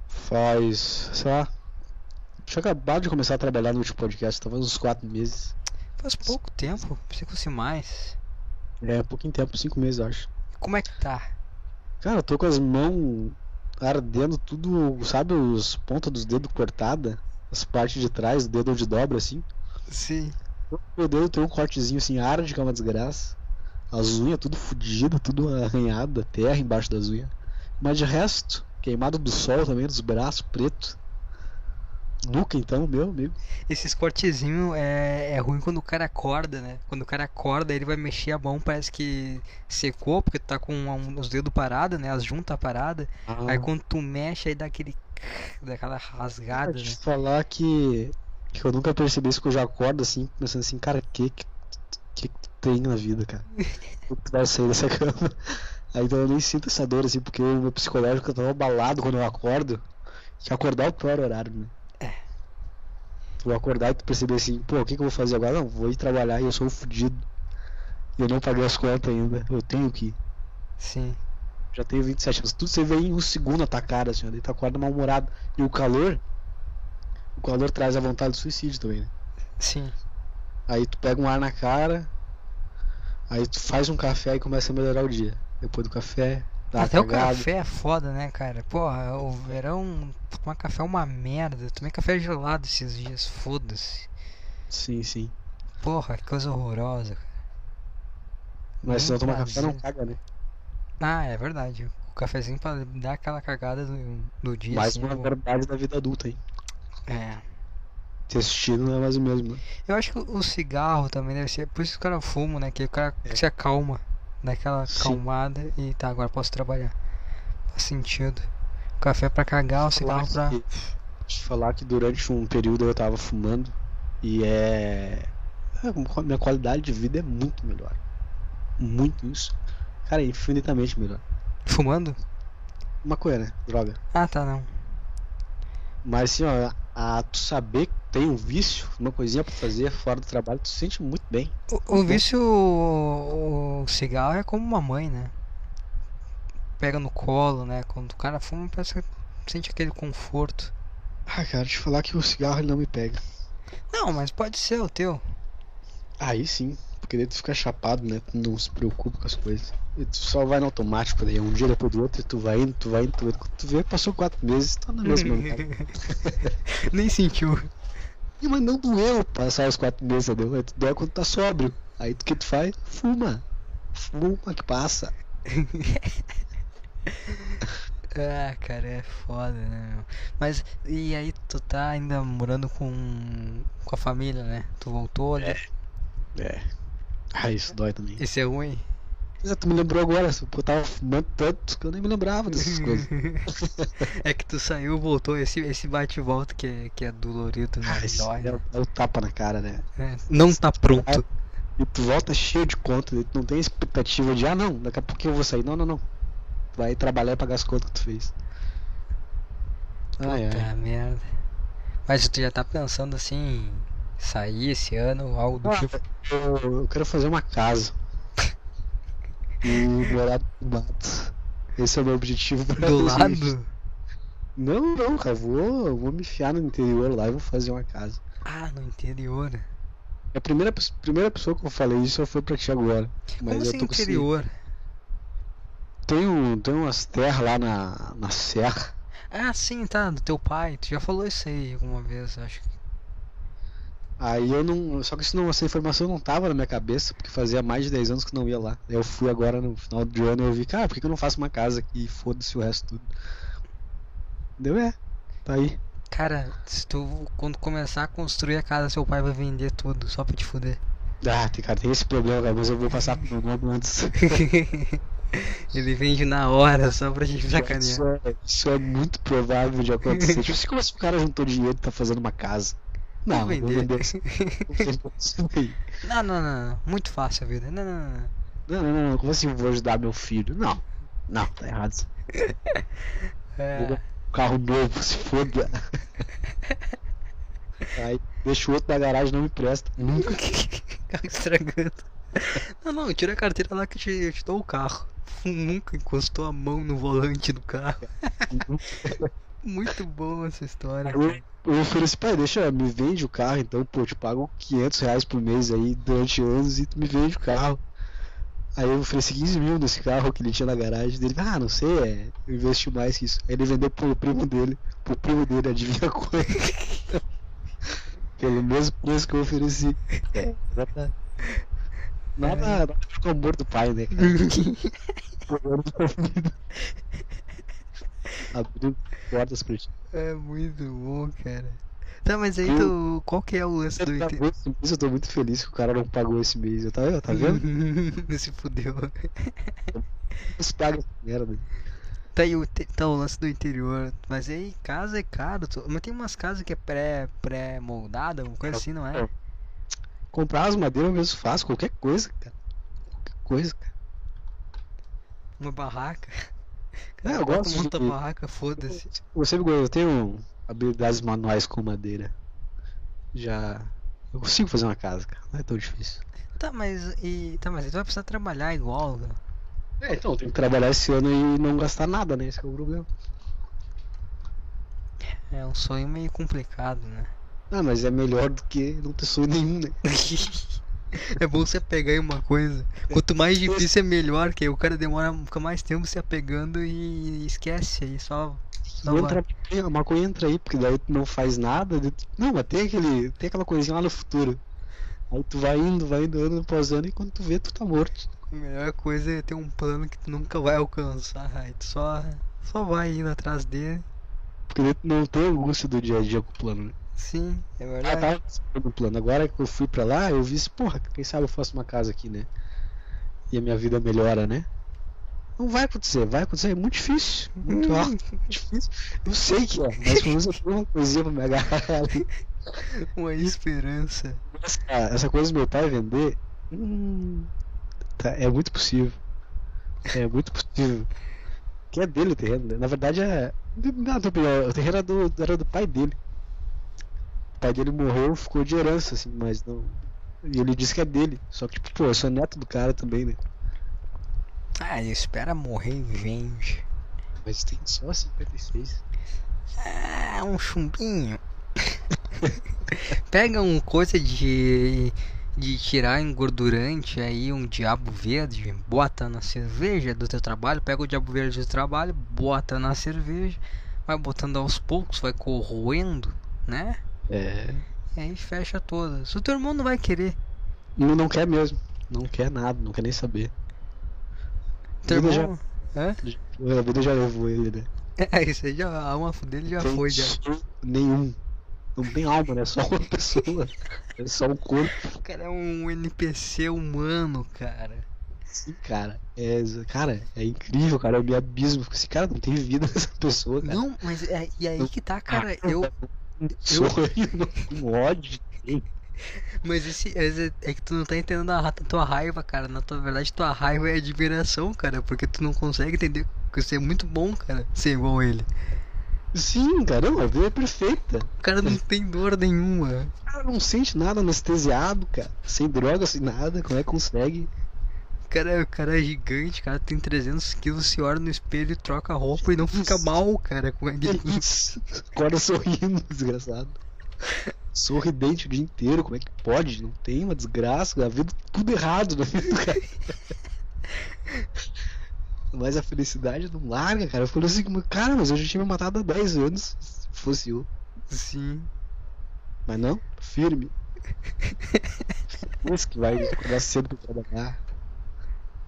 Faz, sei lá. Tinha acabado de começar a trabalhar no último podcast, talvez uns 4 meses. Faz pouco tempo, pensei que fosse mais. É, pouquinho tempo, 5 meses, acho. Como é que tá? Cara, eu tô com as mãos ardendo tudo, sabe, os pontas dos dedos cortadas, as partes de trás, o dedo onde dobra assim. Sim. Meu dedo tem um cortezinho assim, arde que é uma desgraça. As unhas tudo fodidas, tudo arranhada, terra embaixo das unhas. Mas de resto, queimado do sol também, dos braços, preto. Nuca então, meu amigo. Esses cortezinhos é, é ruim quando o cara acorda, né? Quando o cara acorda, ele vai mexer a mão, parece que secou, porque tá com os dedos parados, né? As juntas paradas. Aí quando tu mexe, aí dá aquele. daquela rasgada, Vou te né? falar que, que eu nunca percebi isso que eu já acordo assim, pensando assim, cara, que que, que, que tu tem na vida, cara? Tu vai sair dessa cama? Aí então eu nem sinto essa dor assim, porque o meu psicológico tá abalado quando eu acordo, que acordar é o pior horário, né? Tu acordar e tu perceber assim, pô, o que que eu vou fazer agora? Não, vou ir trabalhar e eu sou fudido. E eu não paguei as contas ainda, eu tenho que ir. Sim. Já tenho 27 anos. Tudo você vê em um segundo atacar, assim, ó, daí tu acorda mal-humorado. E o calor, o calor traz a vontade de suicídio também, né? Sim. Aí tu pega um ar na cara, aí tu faz um café e começa a melhorar o dia. Depois do café, dá Até uma o café é foda, né, cara? Porra, o verão. Tomar café é uma merda. Eu tomei café gelado esses dias, foda-se. Sim, sim. Porra, que coisa horrorosa, cara. Mas se não tomar café não caga, né? Ah, é verdade. O cafezinho pra dar aquela cagada do, do dia. Mais assim, uma eu- verdade da vida adulta, hein? É. Intestino não é mais o mesmo, né? Eu acho que o cigarro também deve ser. Por isso que o cara fuma, né? Que o cara É. se acalma. Dá aquela Sim. acalmada e tá, agora posso trabalhar. Faz sentido. O café pra cagar, o cigarro pra. que, te falar que durante um período eu tava fumando e é. é, Minha qualidade de vida é muito melhor. Muito isso. Cara, infinitamente melhor. Fumando? Maconha, né? Droga. Ah, tá, não. Mas assim, ó, a tu saber que tem um vício, uma coisinha pra fazer fora do trabalho, tu se sente muito bem. O, o vício, o, o cigarro é como uma mãe, né? Pega no colo, né? Quando o cara fuma, parece que sente aquele conforto. Ah, cara, te falar que o cigarro ele não me pega. Não, mas pode ser o teu. Aí sim, porque daí tu fica chapado, né? Tu não se preocupa com as coisas. E tu só vai no automático daí, um dia depois do outro, e tu vai indo, tu vai indo, tu vai indo. Quando tu vê, passou quatro meses, tá na mesma lugar. Nem sentiu. E, mas não doeu passar os quatro meses, entendeu? Tu dói quando tá sóbrio. Aí o que tu faz? Fuma. Fuma que passa. Ah, cara, é foda, né, meu? Mas, e aí tu tá ainda morando com, com a família, né? Tu voltou ali. É. Ah, isso dói também. Esse é ruim? Mas tu me lembrou agora, porque eu tava fumando tanto que eu nem me lembrava dessas coisas. é que tu saiu, voltou, esse, esse bate e volta que é, que é dolorido, né? Ah, Dói, é, né? o- é o tapa na cara, né? É, Não tá pronto. E tu volta cheio de conta, tu não tem expectativa de, ah não, daqui a pouquinho eu vou sair. Não, não, não. Tu vai trabalhar e pagar as contas que tu fez. Ai, Puta ai. merda. Mas tu já tá pensando assim sair esse ano, algo do Ah, tipo. eu, eu quero fazer uma casa. E morar no mato. Esse é o meu objetivo pra Do 2020. lado? Não, não, cara. Vou, vou me enfiar no interior lá e vou fazer uma casa. Ah, no interior. A primeira, primeira pessoa que eu falei isso foi pra ti agora. Mas Como eu assim tô esse- interior? Tem, um, tem umas terras lá na, na serra. Ah, sim, tá, do teu pai. Tu já falou isso aí alguma vez, acho. que- Aí eu não. Só que isso não, essa informação não tava na minha cabeça, porque fazia mais de 10 anos que não ia lá. Eu fui agora no final do ano e eu vi, cara, por que, que eu não faço uma casa aqui e foda-se o resto tudo? Deu é. Tá aí. Cara, se tu quando começar a construir a casa, seu pai vai vender tudo, só pra te fuder. Ah, tem, cara, tem esse problema, cara, mas eu vou passar pro meu nome antes. Ele vende na hora, só pra gente sacanear. Isso é, isso é muito provável de acontecer. tipo, se como esse cara juntou dinheiro e tá fazendo uma casa. Não, vender. Vou vender. Não, não, não, não. Muito fácil a vida. Não, não, não, não. Não, não, não. Como assim eu vou ajudar meu filho? Não. Não, tá errado. É, Carro novo, se foda. Aí deixa o outro na garagem não me presta. Nunca. carro estragando. Não, não, tira a carteira lá que eu te, eu te dou o carro. Nunca encostou a mão no volante do carro. Muito boa essa história. Eu, ofereci, pai, deixa, me vende o carro então, pô, eu te pago 500 reais por mês aí durante anos e tu me vende o carro. Aí eu ofereci 15 mil nesse carro que ele tinha na garagem dele. Ah, não sei, é, eu investi mais que isso. Aí ele vendeu pro primo dele, pro primo dele, adivinha quanto? Pelo mesmo preço que eu ofereci. É, exatamente. Nada, nada a ver com o amor do pai, né, cara? Abrindo portas pra ti. É muito bom, cara. Tá, mas aí tu. Qual que é o lance do mês, eu tô muito feliz que o cara não pagou esse mês. Eu tá, tá vendo? Se fudeu. Você paga essa merda. Tá aí o, tá, o lance do interior. Mas aí casa é caro. tu- Mas tem umas casas que é pré, pré-moldada, uma coisa assim, não é? Comprar as madeiras eu mesmo faço, qualquer coisa, cara. Qualquer coisa, cara. Uma barraca. É, eu gosto monta de- barraca, foda-se. Eu sempre gosto, eu tenho habilidades manuais com madeira. Já. Eu consigo fazer uma casa, cara. Não é tão difícil. Tá, mas e. Tá, mas tu vai precisar trabalhar igual. né? É, então, tenho que trabalhar esse ano e não gastar nada, né? Esse que é o problema. É um sonho meio complicado, né? Ah, mas é melhor do que não ter sonho nenhum, né? É bom se apegar em uma coisa. Quanto mais difícil é melhor, que o cara demora fica mais tempo se apegando e esquece aí só. só entra, a maconha entra aí, porque daí tu não faz nada. tu- Não, mas tem aquele. Tem aquela coisinha lá no futuro. Aí tu vai indo, vai indo, ano após ano, e quando tu vê, tu tá morto. A melhor coisa é ter um plano que tu nunca vai alcançar. Aí tu só, só vai indo atrás dele. Porque tu não tem angústia do dia a dia com o plano, né? Sim, é Ah, verdade. tava no plano. Agora que eu fui pra lá, eu vi isso, porra, quem sabe eu faço uma casa aqui, né? E a minha vida melhora, né? Não vai acontecer, vai acontecer, é muito difícil. Muito Hum. alto, muito difícil. Eu sei que é, mas pelo menos eu tenho uma coisinha pra me agarrar ali. Uma esperança. Essa, essa coisa do meu pai vender, hum, tá, é muito possível. É muito possível. Que é dele o terreno, né? Na verdade é. Tua opinião, o terreno era do, era do pai dele. O pai dele morreu, ficou de herança, assim, mas não. E ele disse que é dele. Só que, tipo, pô, eu sou neto do cara também, né? Ah, ele espera morrer e vende. Mas tem só 56. Ah, um chumbinho. Pega um coisa de de tirar engordurante aí, um diabo verde, bota na cerveja do teu trabalho, pega o diabo verde do trabalho, bota na cerveja, vai botando aos poucos, vai corroendo, né? É. E aí fecha todas. O teu irmão não vai querer. Não, não quer mesmo. Não quer nada, não quer nem saber. Teu Vida irmão. Hã? A vida já levou ele, né? É, isso aí já, a alma dele já Tem foi, já. Nenhum. Não tem alma, né? Só uma pessoa. É só um corpo. O cara é um NPC humano, cara. Sim, cara. É, cara, é incrível, cara. Eu me abismo. Esse cara não tem vida essa pessoa, cara. Não, mas é, e aí que tá, cara, Ah, eu. Um um ódio. Mas esse esse- é que tu não tá entendendo a, tua raiva, cara. Na tua verdade, tua raiva é admiração, cara. Porque tu não consegue entender que você é muito bom, cara, ser igual ele. Sim, caramba, a vida é perfeita. O cara não tem dor nenhuma. O cara não sente nada anestesiado, cara. Sem droga, sem nada, como é que consegue? O cara, o cara é gigante, cara tem 300 quilos, se olha no espelho, troca a roupa e não fica mal, cara. Como é que... Acorda sorrindo, desgraçado. Sorridente o dia inteiro, como é que pode? Não tem uma desgraça, a vida tudo errado na vida do cara. Mas a felicidade não larga, cara. Eu falei assim, cara, mas eu já tinha me matado há 10 anos, se fosse eu. Sim. Mas não, firme. Esse que vai acordar cedo pra trabalhar.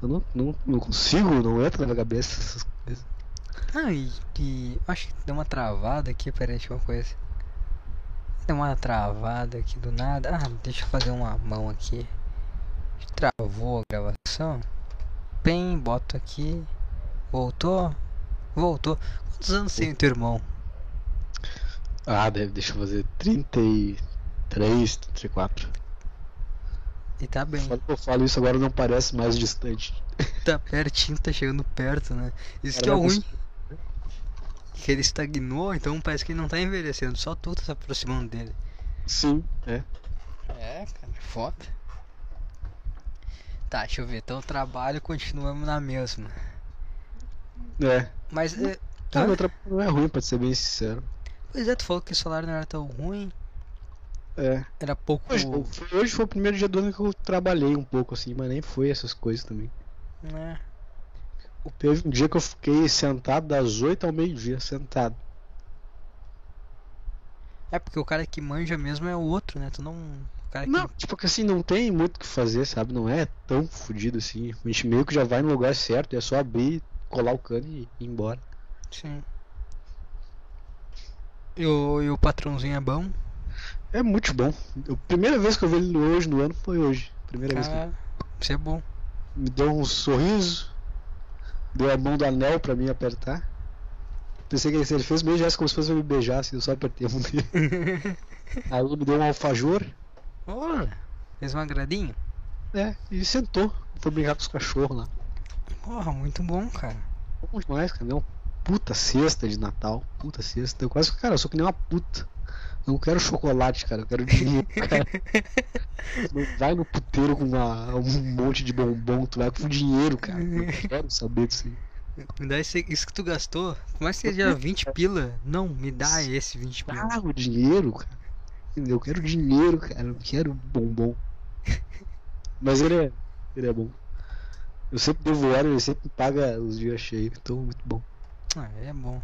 Eu não, não, não consigo, não entra na minha cabeça essas coisas. Ah, e, e acho que deu uma travada aqui, peraí, deixa uma coisa. Deu uma travada aqui do nada. Ah, deixa eu fazer uma mão aqui. Travou a gravação. Bem, boto aqui. Voltou? Voltou. Quantos anos tem o teu irmão? Ah, deve, deixa eu fazer 33, 34. E tá bem. Quando eu falo isso agora não parece mais distante. Tá pertinho, tá chegando perto, né? Isso que é ruim. Que ele estagnou, então parece que ele não tá envelhecendo, só tu tá se aproximando dele. Sim, é. É, cara, é foda. Tá, deixa eu ver. Então o trabalho continuamos na mesma. É. Mas. É... Ah, meu trabalho não é ruim, pra ser bem sincero. Pois é, tu falou que o salário não era tão ruim. É. Era pouco. Hoje, hoje foi o primeiro dia do ano que eu trabalhei um pouco assim, mas nem foi essas coisas também. É. Teve um dia que eu fiquei sentado das 8 ao meio-dia, sentado. É porque o cara que manja mesmo é o outro, né? Tu não. Que... Não, tipo que assim, não tem muito o que fazer, sabe? Não é tão fodido assim. A gente meio que já vai no lugar certo, é só abrir, colar o cano e ir embora. Sim. E o, e o patrãozinho é bom? É muito bom. A primeira vez que eu vi ele hoje no ano foi hoje. Primeira Cara, vez que Isso é bom. Me deu um sorriso. Deu a mão do anel pra mim apertar. Pensei que ele fez meio gesto como se fosse me beijar, assim, eu só apertei a mão dele. Aí ele me deu um alfajor. Olha, fez um agradinho? É, e sentou. Foi brincar com os cachorros lá. Porra, muito bom, cara. Bom demais, cara. Deu uma puta cesta de Natal. Puta cesta. Eu quase, cara, eu sou que nem uma puta. Eu não quero chocolate, cara. Eu quero dinheiro, cara. não vai no puteiro com uma, um monte de bombom. Tu vai com dinheiro, cara. Eu quero saber disso aí. Me dá esse, isso que tu gastou. Por mais que seja 20 pila. Não, me dá esse 20 pila. Ah, o dinheiro, cara. Eu quero dinheiro, cara. Eu quero bombom. Mas ele é, ele é bom. Eu sempre devo hora, ele sempre paga os dias cheios. Então, muito bom. Ah, é bom.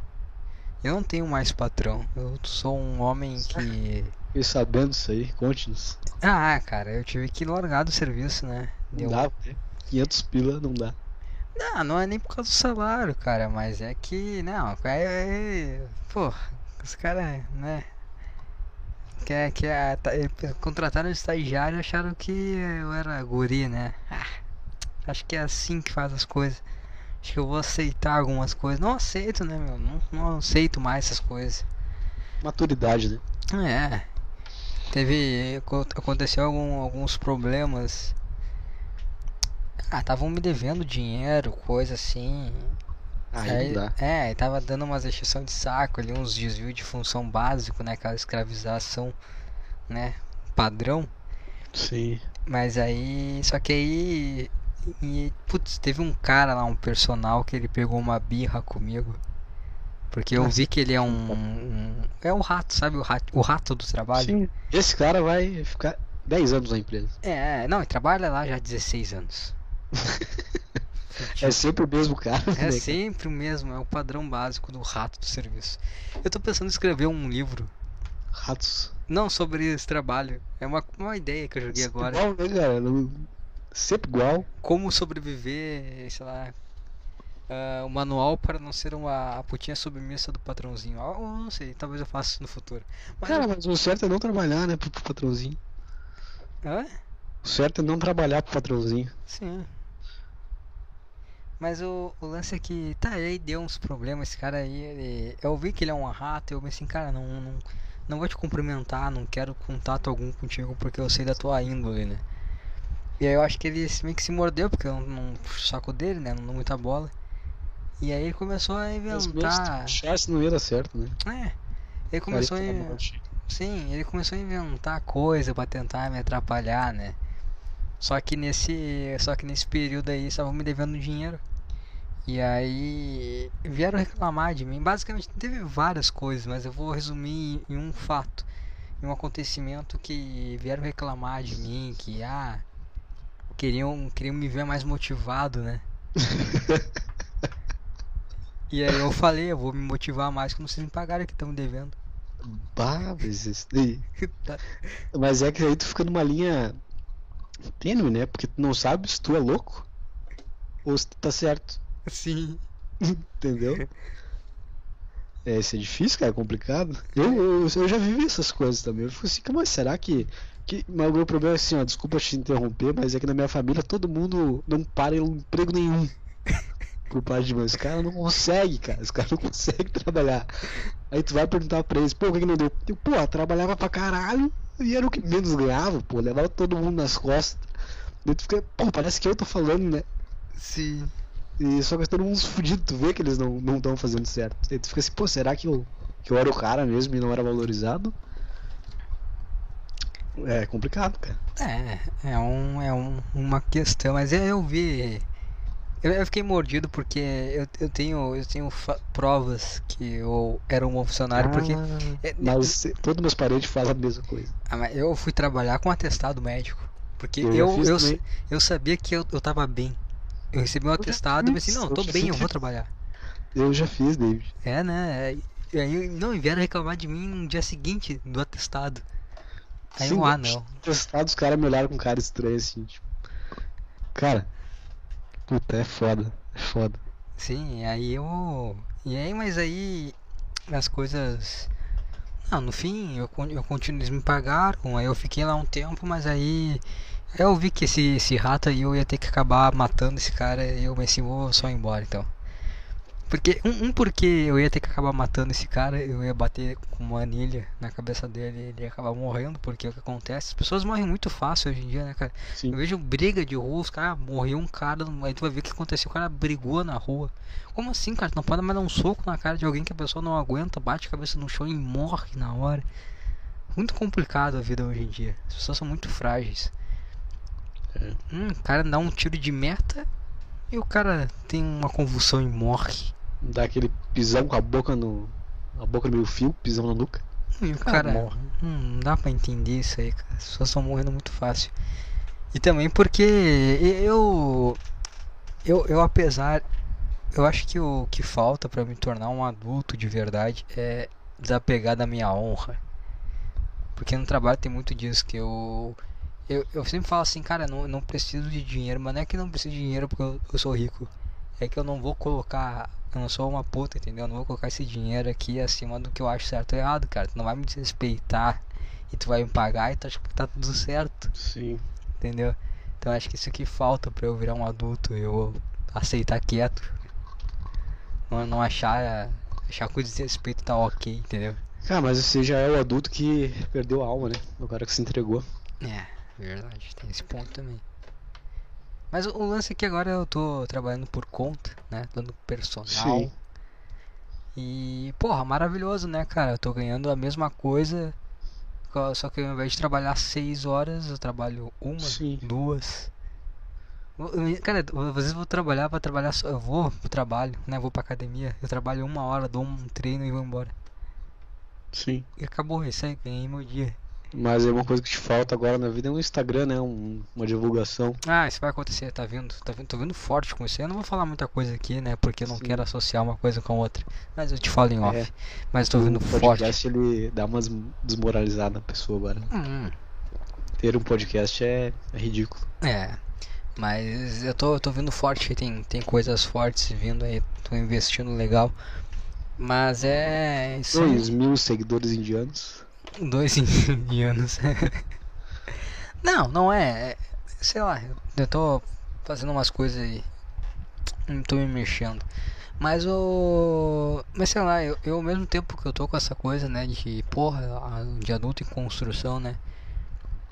Eu não tenho mais patrão. Eu sou um homem que. Fiquei sabendo isso aí, conte-nos. Ah, cara, eu tive que largar do serviço, né? Não dá, né? 500 pila não dá. Não, não é nem por causa do salário, cara, mas é que, não, é. é pô, os caras, né? Que, que é, tá, contrataram um estagiário e acharam que eu era guri, né? Ah, acho que é assim que faz as coisas. Acho que eu vou aceitar algumas coisas. Não aceito, né, meu? Não, não aceito mais essas coisas. Maturidade, né? É. Teve. Aconteceu algum, alguns problemas. Ah, estavam me devendo dinheiro, coisa assim. Aí, aí não dá. É, tava dando umas exceção de saco ali, uns desvios de função básico, né? Aquela escravização, né? Padrão. Sim. Mas aí. Só que aí e, putz, teve um cara lá, um personal, que ele pegou uma birra comigo. Porque eu Nossa. vi que ele é um, um, É o rato, sabe? O rato, o rato do trabalho. Sim. Esse cara vai ficar 10 anos na empresa. É, não, ele trabalha lá já há 16 anos. é sempre o mesmo cara. É né, sempre o mesmo, é o padrão básico do rato do serviço. Eu tô pensando em escrever um livro. Ratos? Não, sobre esse trabalho. É uma, uma ideia que eu joguei agora. Igual, né, cara? Sempre igual. Como sobreviver, sei lá. Uh, o manual para não ser uma a putinha submissa do patrãozinho. Eu não sei, talvez eu faça isso no futuro. Mas Cara, mas o certo é não trabalhar, né, pro, pro patrãozinho. Hã? O certo é não trabalhar pro patrãozinho. Sim. Mas o, o lance é que, tá, aí deu uns problemas, esse cara aí, ele, eu vi que ele é um rato, eu pensei, cara, não, não, não vou te cumprimentar, não quero contato algum contigo porque eu sei da tua índole, né? E aí eu acho que ele meio que se mordeu, porque eu não, não saco dele, né? Não muita bola. E aí ele começou a inventar. puxasse, não ia dar certo, né? É. Ele começou a. Tá Sim, ele começou a inventar coisa pra tentar me atrapalhar, né? Só que nesse, só que nesse período aí estavam me devendo dinheiro. E aí vieram reclamar de mim. Basicamente teve várias coisas, mas eu vou resumir em um fato, em um acontecimento que vieram reclamar de mim, que ah, queriam, queriam me ver mais motivado, né? E aí eu falei, eu vou me motivar mais quando vocês me pagarem que estão me devendo. Bah, mas. Tá. Mas é que aí tu fica numa linha tênue, né? Porque tu não sabe se tu é louco ou se tu tá certo. Sim. Entendeu? É, isso é difícil, cara, é complicado. Eu, eu, eu já vivi essas coisas também. Eu fico assim, mas será que. Que... Mas o meu problema é assim, ó, desculpa te interromper, mas é que na minha família todo mundo não para em emprego nenhum. Por parte de mãe. Os caras não conseguem, cara. Os caras não conseguem trabalhar. Aí tu vai perguntar pra eles, pô, o que, que não deu? Eu, pô, trabalhava pra caralho e era o que menos ganhava, pô. Levava todo mundo nas costas. Daí tu fica, pô, parece que eu tô falando, né? Sim. E só que todo mundo fudido, tu vê que eles não não estão fazendo certo. Aí tu fica assim, pô, será que eu, que eu era o cara mesmo e não era valorizado? É complicado, cara. É, é, um, é um, uma questão, mas eu, eu vi. Eu, eu fiquei mordido porque eu, eu tenho, eu tenho provas que eu era um bom funcionário, porque é, Mas todos meus parentes falam a mesma coisa. ah, mas eu fui trabalhar com atestado médico. Porque Eu eu, eu, eu sabia que eu, eu tava bem. Eu recebi um atestado e pensei, fiz, não, eu tô bem, eu vou trabalhar. Eu já fiz, David. É, né? E aí, não, vieram reclamar de mim no dia seguinte do atestado. Aí eu, Sim, ah, não. Testado, os caras me olharam com cara estranha assim, tipo. Cara, puta, é foda. É foda. Sim, aí eu. E aí, mas aí as coisas. Não, no fim eu, eu continuo, eles me pagaram, aí eu fiquei lá um tempo, mas aí eu vi que esse, esse rato aí eu ia ter que acabar matando esse cara e eu pensei, vou só ir embora então. Porque, um, um porque eu ia ter que acabar matando esse cara, eu ia bater com uma anilha na cabeça dele e ele ia acabar morrendo, porque é o que acontece. As pessoas morrem muito fácil hoje em dia, né, cara? Sim. Eu vejo briga de rua, os caras morreu um cara, aí tu vai ver o que aconteceu, o cara brigou na rua. Como assim, cara? Tu não pode mais dar um soco na cara de alguém que a pessoa não aguenta, bate a cabeça no chão e morre na hora. Muito complicado a vida hoje em dia. As pessoas são muito frágeis. É. Hum, o cara dá um tiro de meta e o cara tem uma convulsão e morre. Dá aquele pisão com a boca no. A boca no meio fio, pisão na nuca. E o cara cara. morre. Hum, não dá pra entender isso aí, cara. As pessoas estão morrendo muito fácil. E também porque eu. Eu, eu apesar. Eu acho que o que falta pra me tornar um adulto de verdade é desapegar da minha honra. Porque no trabalho tem muito disso que eu. Eu, eu sempre falo assim, cara, não, não preciso de dinheiro, mas não é que não preciso de dinheiro porque eu, eu sou rico. É que eu não vou colocar. Eu não sou uma puta, entendeu? Eu não vou colocar esse dinheiro aqui acima do que eu acho certo ou errado, cara. Tu não vai me desrespeitar e tu vai me pagar e tu acha que tá tudo certo, Sim. entendeu? Então acho que isso que falta pra eu virar um adulto, eu aceitar quieto. Não, não achar. Achar que o desrespeito tá ok, entendeu? Cara, mas você já é o adulto que perdeu a alma, né? O cara que se entregou. É, verdade, tem esse ponto também. Mas o, lance é que agora eu tô trabalhando por conta, né? Dando personal. Sim. E, porra, maravilhoso, né, cara? Eu tô ganhando a mesma coisa, co- só que ao invés de trabalhar seis horas, eu trabalho uma, Sim. duas. Cara, às vezes eu vou trabalhar pra trabalhar só. Eu vou pro trabalho, né? Vou pra academia. Eu trabalho uma hora, dou um treino e vou embora. Sim. E acabou, isso aí, ganhei meu dia. Mas é uma coisa que te falta agora na vida é um Instagram, né? Um- uma divulgação. Ah, isso vai acontecer, tá vindo, tá vindo, tô vindo forte com isso. Eu não vou falar muita coisa aqui, né? Porque eu não Sim. quero associar uma coisa com a outra. Mas eu te falo em off. É. Mas tô vindo o forte. podcast ele dá umas desmoralizadas na pessoa agora. Hum, Ter um podcast é, é ridículo. é. Mas eu tô, eu tô vindo forte, tem, tem coisas fortes vindo aí, tô investindo legal. Mas é. Isso aí. Dois mil seguidores indianos. Dois indianos. não, não é. é, Sei lá, eu tô fazendo umas coisas aí. Não tô me mexendo. Mas o. Mas sei lá, eu, eu ao mesmo tempo que eu tô com essa coisa, né, de porra, de adulto em construção, né?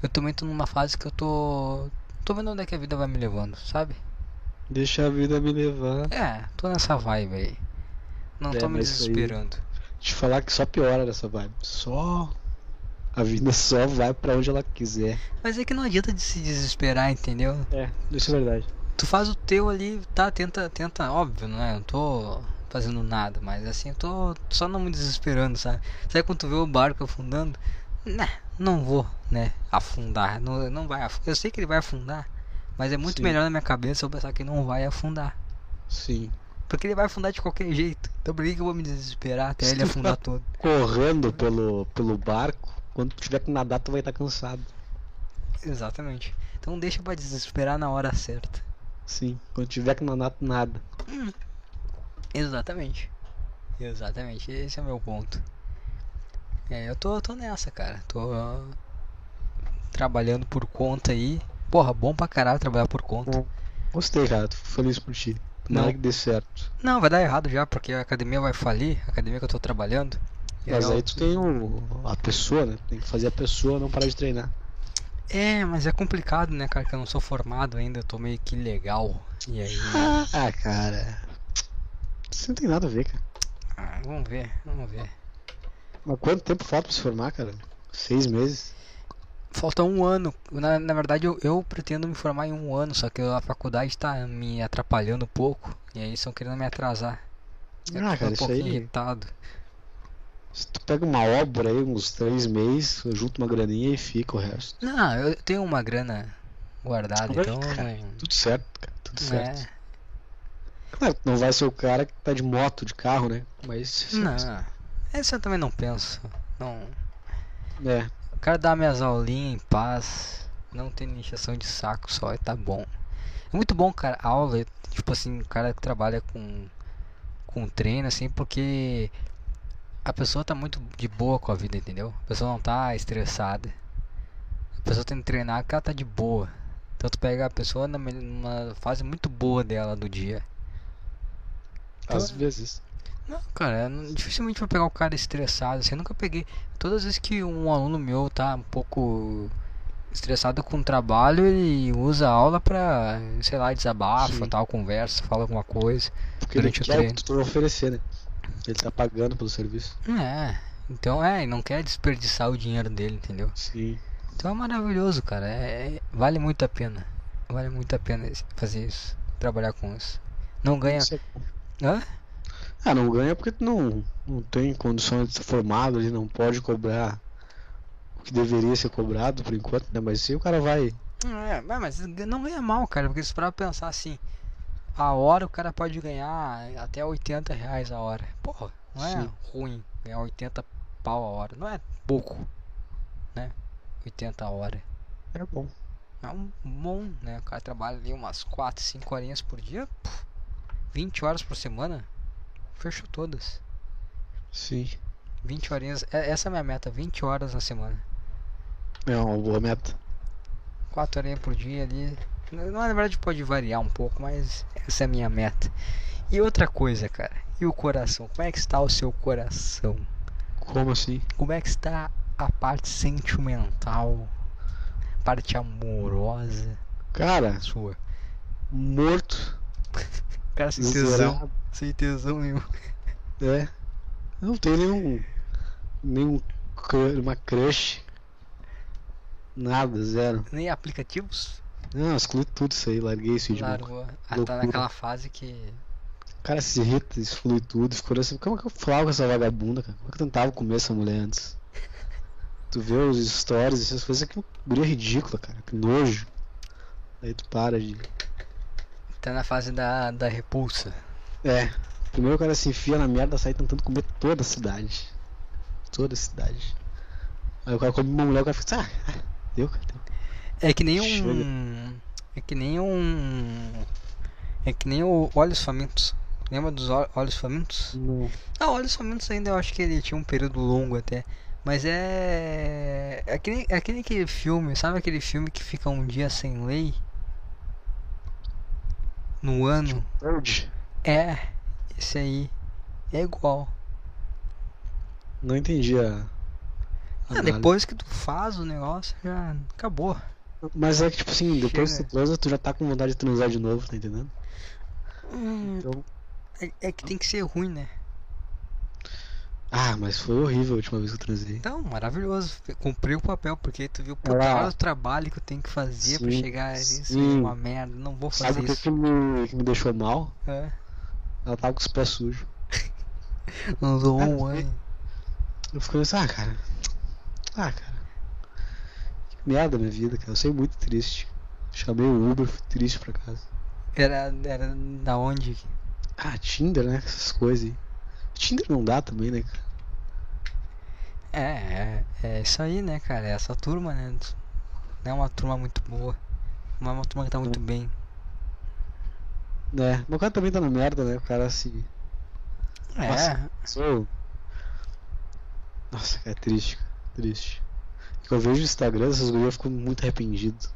Eu também tô numa fase que eu tô. Tô vendo onde é que a vida vai me levando, sabe? Deixa a vida me levar. É, tô nessa vibe aí. Não É, tô me isso aí- desesperando. Te falar que só piora dessa vibe. Só. A vida só vai pra onde ela quiser. Mas é que não adianta de se desesperar, entendeu? É, isso é verdade. Tu faz o teu ali, tá? Tenta, tenta, óbvio, não é? Eu não tô fazendo nada, mas assim, eu tô só não me desesperando, sabe? Sabe quando tu vê o barco afundando? Né, não vou, né, afundar. Não, não vai afundar. Eu sei que ele vai afundar, mas é muito Sim. melhor na minha cabeça eu pensar que não vai afundar. Sim. Porque ele vai afundar de qualquer jeito. Então por que, eu vou me desesperar até Se ele afundar tá- todo? Correndo pelo, pelo barco, quando tu tiver que nadar, tu vai estar cansado. Exatamente. Então deixa pra desesperar na hora certa. Sim. Quando tiver que nadar, tu nada. Exatamente. Exatamente, esse é o meu ponto. É, eu tô, tô nessa, cara. Tô ah, trabalhando por conta aí. Porra, bom pra caralho trabalhar por conta. Gostei, cara. Tô feliz por ti. Tomara Não. que dê certo. Não, vai dar errado já, porque a academia vai falir, a academia que eu tô trabalhando. E Mas aí tu tem o, a pessoa, né? Tem que fazer a pessoa não parar de treinar. É, mas é complicado, né, cara, que eu não sou formado ainda, eu tô meio que legal. E aí. Ah, cara. Isso não tem nada a ver, cara. ah, vamos ver, vamos ver. Mas quanto tempo falta pra se formar, cara? Seis meses? Falta um ano. Na, na verdade, eu, eu pretendo me formar em um ano, só que a faculdade tá me atrapalhando um pouco. E aí estão querendo me atrasar. Eu Ah, cara, um isso pouquinho aí- irritado. Se tu pega uma obra aí, uns três meses, junta uma graninha e fica o resto. Não, eu tenho uma grana guardada, Vai, então. cara, Tudo certo, cara. Tudo certo. É, Claro, não vai ser o cara que tá de moto, de carro, né? Mas. não. Essa eu também não penso. Não. É. Eu quero dar minhas aulinhas em paz. Não ter iniciação de saco só e tá bom. É muito bom, cara, aula, tipo assim, o cara que trabalha com, com treino, assim, porque a pessoa tá muito de boa com a vida, entendeu? A pessoa não tá estressada. A pessoa tem que treinar porque ela tá de boa. Então tu pega a pessoa numa, fase muito boa dela do dia. Às Então- vezes. Não, cara, não- dificilmente vou pegar o cara estressado, assim, eu nunca peguei. Todas as vezes que um aluno meu tá um pouco estressado com o trabalho, ele usa a aula pra, sei lá, desabafa, Sim. tal, conversa, fala alguma coisa. Porque ele Durante o quer o treino. que tu vai oferecer, né? Ele tá pagando pelo serviço. É, então é, não quer desperdiçar o dinheiro dele, entendeu? Sim. Então é maravilhoso, cara, é, é- vale muito a pena. Vale muito a pena fazer isso, trabalhar com isso. Não ganha. É- Hã? Ah, não ganha porque tu não, não tem condição de ser formado, ele não pode cobrar o que deveria ser cobrado por enquanto, né? Mas se o cara vai. É, mas não ganha mal, cara, porque se pra pensar assim, a hora o cara pode ganhar até 80 reais a hora. Porra, não é Sim. ruim ganhar 80 pau a hora. Não é pouco, né? 80 a hora. É bom. É um bom, né? O cara trabalha ali umas 4, 5 horinhas por dia, puf, 20 horas por semana, fechou todas. Sim. 20 horinhas, é- essa é a minha meta, 20 horas na semana. É uma boa meta. 4 horinhas por dia ali. Na verdade pode variar um pouco, mas essa é a minha meta. E outra coisa, cara. E o coração? Como é que está o seu coração? Como assim? Como é que está a parte sentimental? Parte amorosa Cara, sua? morto. Cara, sem tesão. Sem tesão nenhum. É. Não tem nenhum. Nenhum. Uma crush. Nada, zero. Nem aplicativos? Não, exclui tudo isso aí, larguei isso de mão. Largou. Ah, tá naquela fase que. O cara se irrita, exclui tudo, ficou assim, como é que eu falava com essa vagabunda, cara? Como é que eu tentava comer essa mulher antes? Tu vê os stories, essas coisas que guria ridícula, cara, que nojo. Aí tu para de. Tá na fase da, da repulsa. É. Primeiro o cara se enfia na merda, sai tentando comer toda a cidade. Toda a cidade. Aí o cara come uma mulher, o cara fica, ah, ah, deu, cara, deu. É que nem um. É que nem um. É que nem o Olhos Famintos. Lembra dos Olhos Famintos? Não. Ah, Olhos Famintos ainda eu acho que ele tinha um período longo até. Mas é. É aquele, é aquele aquele filme, sabe aquele filme que fica um dia sem lei? No ano? Purge? É, esse aí. É igual. Não entendi a. Ah, depois que tu faz o negócio, já acabou. Mas é que, tipo assim, depois que Chega. tu transa, tu já tá com vontade de transar de novo, tá entendendo? Hum, Então, é, é que tem que ser ruim, né? ah, mas foi horrível a última vez que eu transei. Então, maravilhoso. Cumpriu o papel, porque tu viu pô, Ela- o trabalho que eu tenho que fazer pra Sim, chegar a isso. sim. É uma merda. Não vou Sabe fazer o que, isso. que, me, que me deixou mal? É. Ela tava com os pés sujos. Ah, um ano. Eu fiquei assim, ah, cara. Ah, cara. Merda minha vida, cara. Eu saí muito triste. Chamei o Uber, fui triste pra casa. Era, era da onde? Ah, Tinder, né? Essas coisas aí. Tinder não dá também, né, cara? É, é, é isso aí, né, cara? É essa turma, né? Não é uma turma muito boa. Não é uma turma que tá muito bem. É, o cara também tá na merda, né? O cara se. É, Nossa. Sou. Nossa, é triste, cara. Triste. Eu vejo o Instagram dessas gurias, eu fico muito arrependido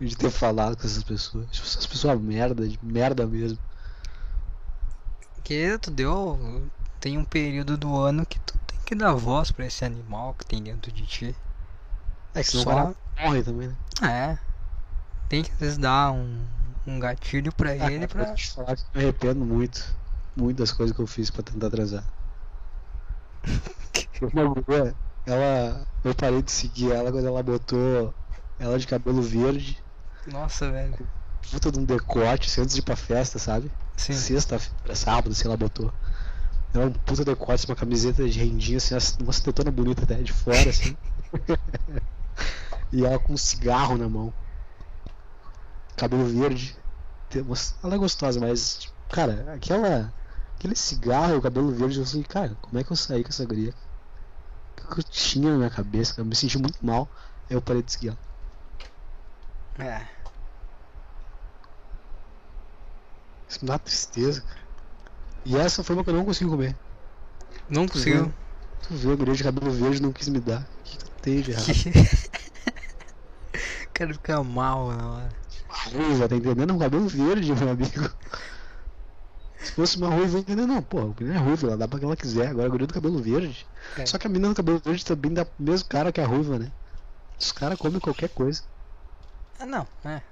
de ter falado com essas pessoas. Tipo, essas pessoas merda, de merda mesmo. que tu deu. Tem um período do ano que tu tem que dar voz pra esse animal que tem dentro de ti. É que Só- morre também, né? É. Tem que às vezes dar um, um gatilho pra Ah, ele pra. Te falar que eu me arrependo muito. Muito das coisas que eu fiz pra tentar transar. Uma guria, ela. Eu parei de seguir ela quando ela botou ela de cabelo verde, Nossa, velho. puta de um decote, assim, antes de ir pra festa, sabe? Sim. Sexta-feira, sábado, assim, ela botou. Era um puta decote, uma camiseta de rendinha, assim, uma tetona bonita até, de fora, assim. e ela com um cigarro na mão. Cabelo verde. Ela é gostosa, mas, tipo, cara, aquela. Aquele cigarro e o cabelo verde, eu falei, cara, como é que eu saí com essa guria? Que eu tinha na minha cabeça? cara? Eu me senti muito mal. Aí eu parei de seguir ela. É. Isso me dá tristeza, cara. E essa foi uma que eu não consegui comer. Não conseguiu. Tu viu a guria de cabelo verde não quis me dar. O que, que eu tenho de errado? O cara fica mal na hora. Ruiva, tá entendendo? Um cabelo verde, meu amigo. Se fosse uma ruiva, eu ia entender, não, pô, a menina é ruiva, ela dá pra quem ela quiser. Agora a guria do cabelo verde. É. Só que a menina do cabelo verde também dá pro mesmo cara que a ruiva, né? Os caras comem qualquer coisa. Ah, não, é.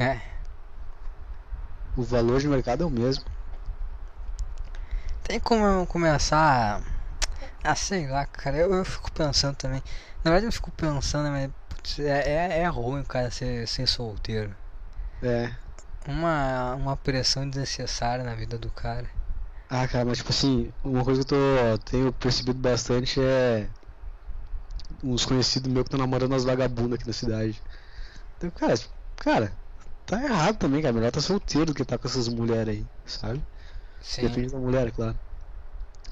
É. O valor de mercado é o mesmo. Tem como começar. Ah, sei lá, cara. Eu, eu fico pensando também. Na verdade, eu fico pensando, mas. putz, é, é, é ruim o cara ser, ser solteiro. É. Uma, uma pressão desnecessária na vida do cara. Ah, cara, mas tipo assim, uma coisa que eu tô, tenho percebido bastante é uns conhecidos meus que estão namorando as vagabundas aqui na cidade. Então, cara, cara, tá errado também, cara. Melhor tá solteiro do que tá com essas mulheres aí, sabe? Sim. Depende da mulher, é claro.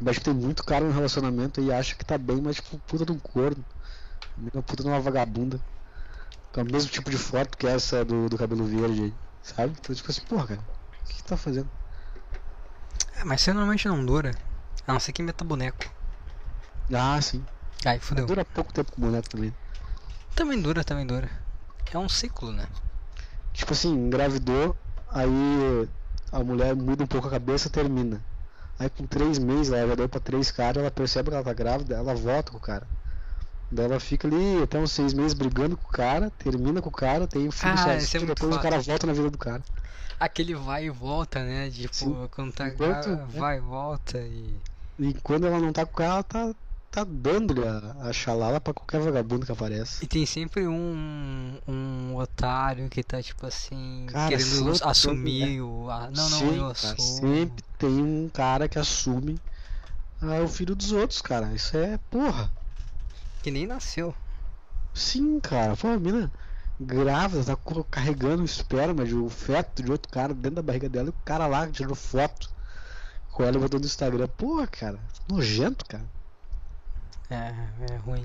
Mas tipo, tem muito cara no relacionamento e acha que tá bem, mas tipo, puta de um corno. Uma puta de uma vagabunda. Com o mesmo tipo de foto que essa do, do cabelo verde aí, sabe? Então, tipo assim, porra, cara, o que, que tá fazendo? É, mas você normalmente não dura. A não ser que meta boneco. Ah, sim. Aí fudeu. Dura pouco tempo com o boneco também. Também dura, também dura. É um ciclo, né? Tipo assim, engravidou, aí a mulher muda um pouco a cabeça termina. Aí com três meses ela já deu pra três caras, ela percebe que ela tá grávida, ela volta com o cara. Daí ela fica ali até uns seis meses brigando com o cara, termina com o cara, tem o filho Ah, sozinho, é depois o cara volta na vida do cara. Aquele vai e volta, né? Tipo, Sim. quando tá Enquanto- grávida, vai e volta e. E quando ela não tá com o cara, ela tá, tá dando a, a xalala pra qualquer vagabundo que aparece. E tem sempre um, um otário que tá tipo assim, Cara, querendo assumir o. ah, não, não, Sim, eu cara, assumo. sempre tem um cara que assume ah, o filho dos outros, cara. Isso é porra. Que nem nasceu. Sim, cara. Pô, a mina grávida, tá carregando o esperma de um feto de outro cara dentro da barriga dela e o cara lá tirando foto com ela botando no Instagram. Porra, cara. Nojento, cara. É, é ruim.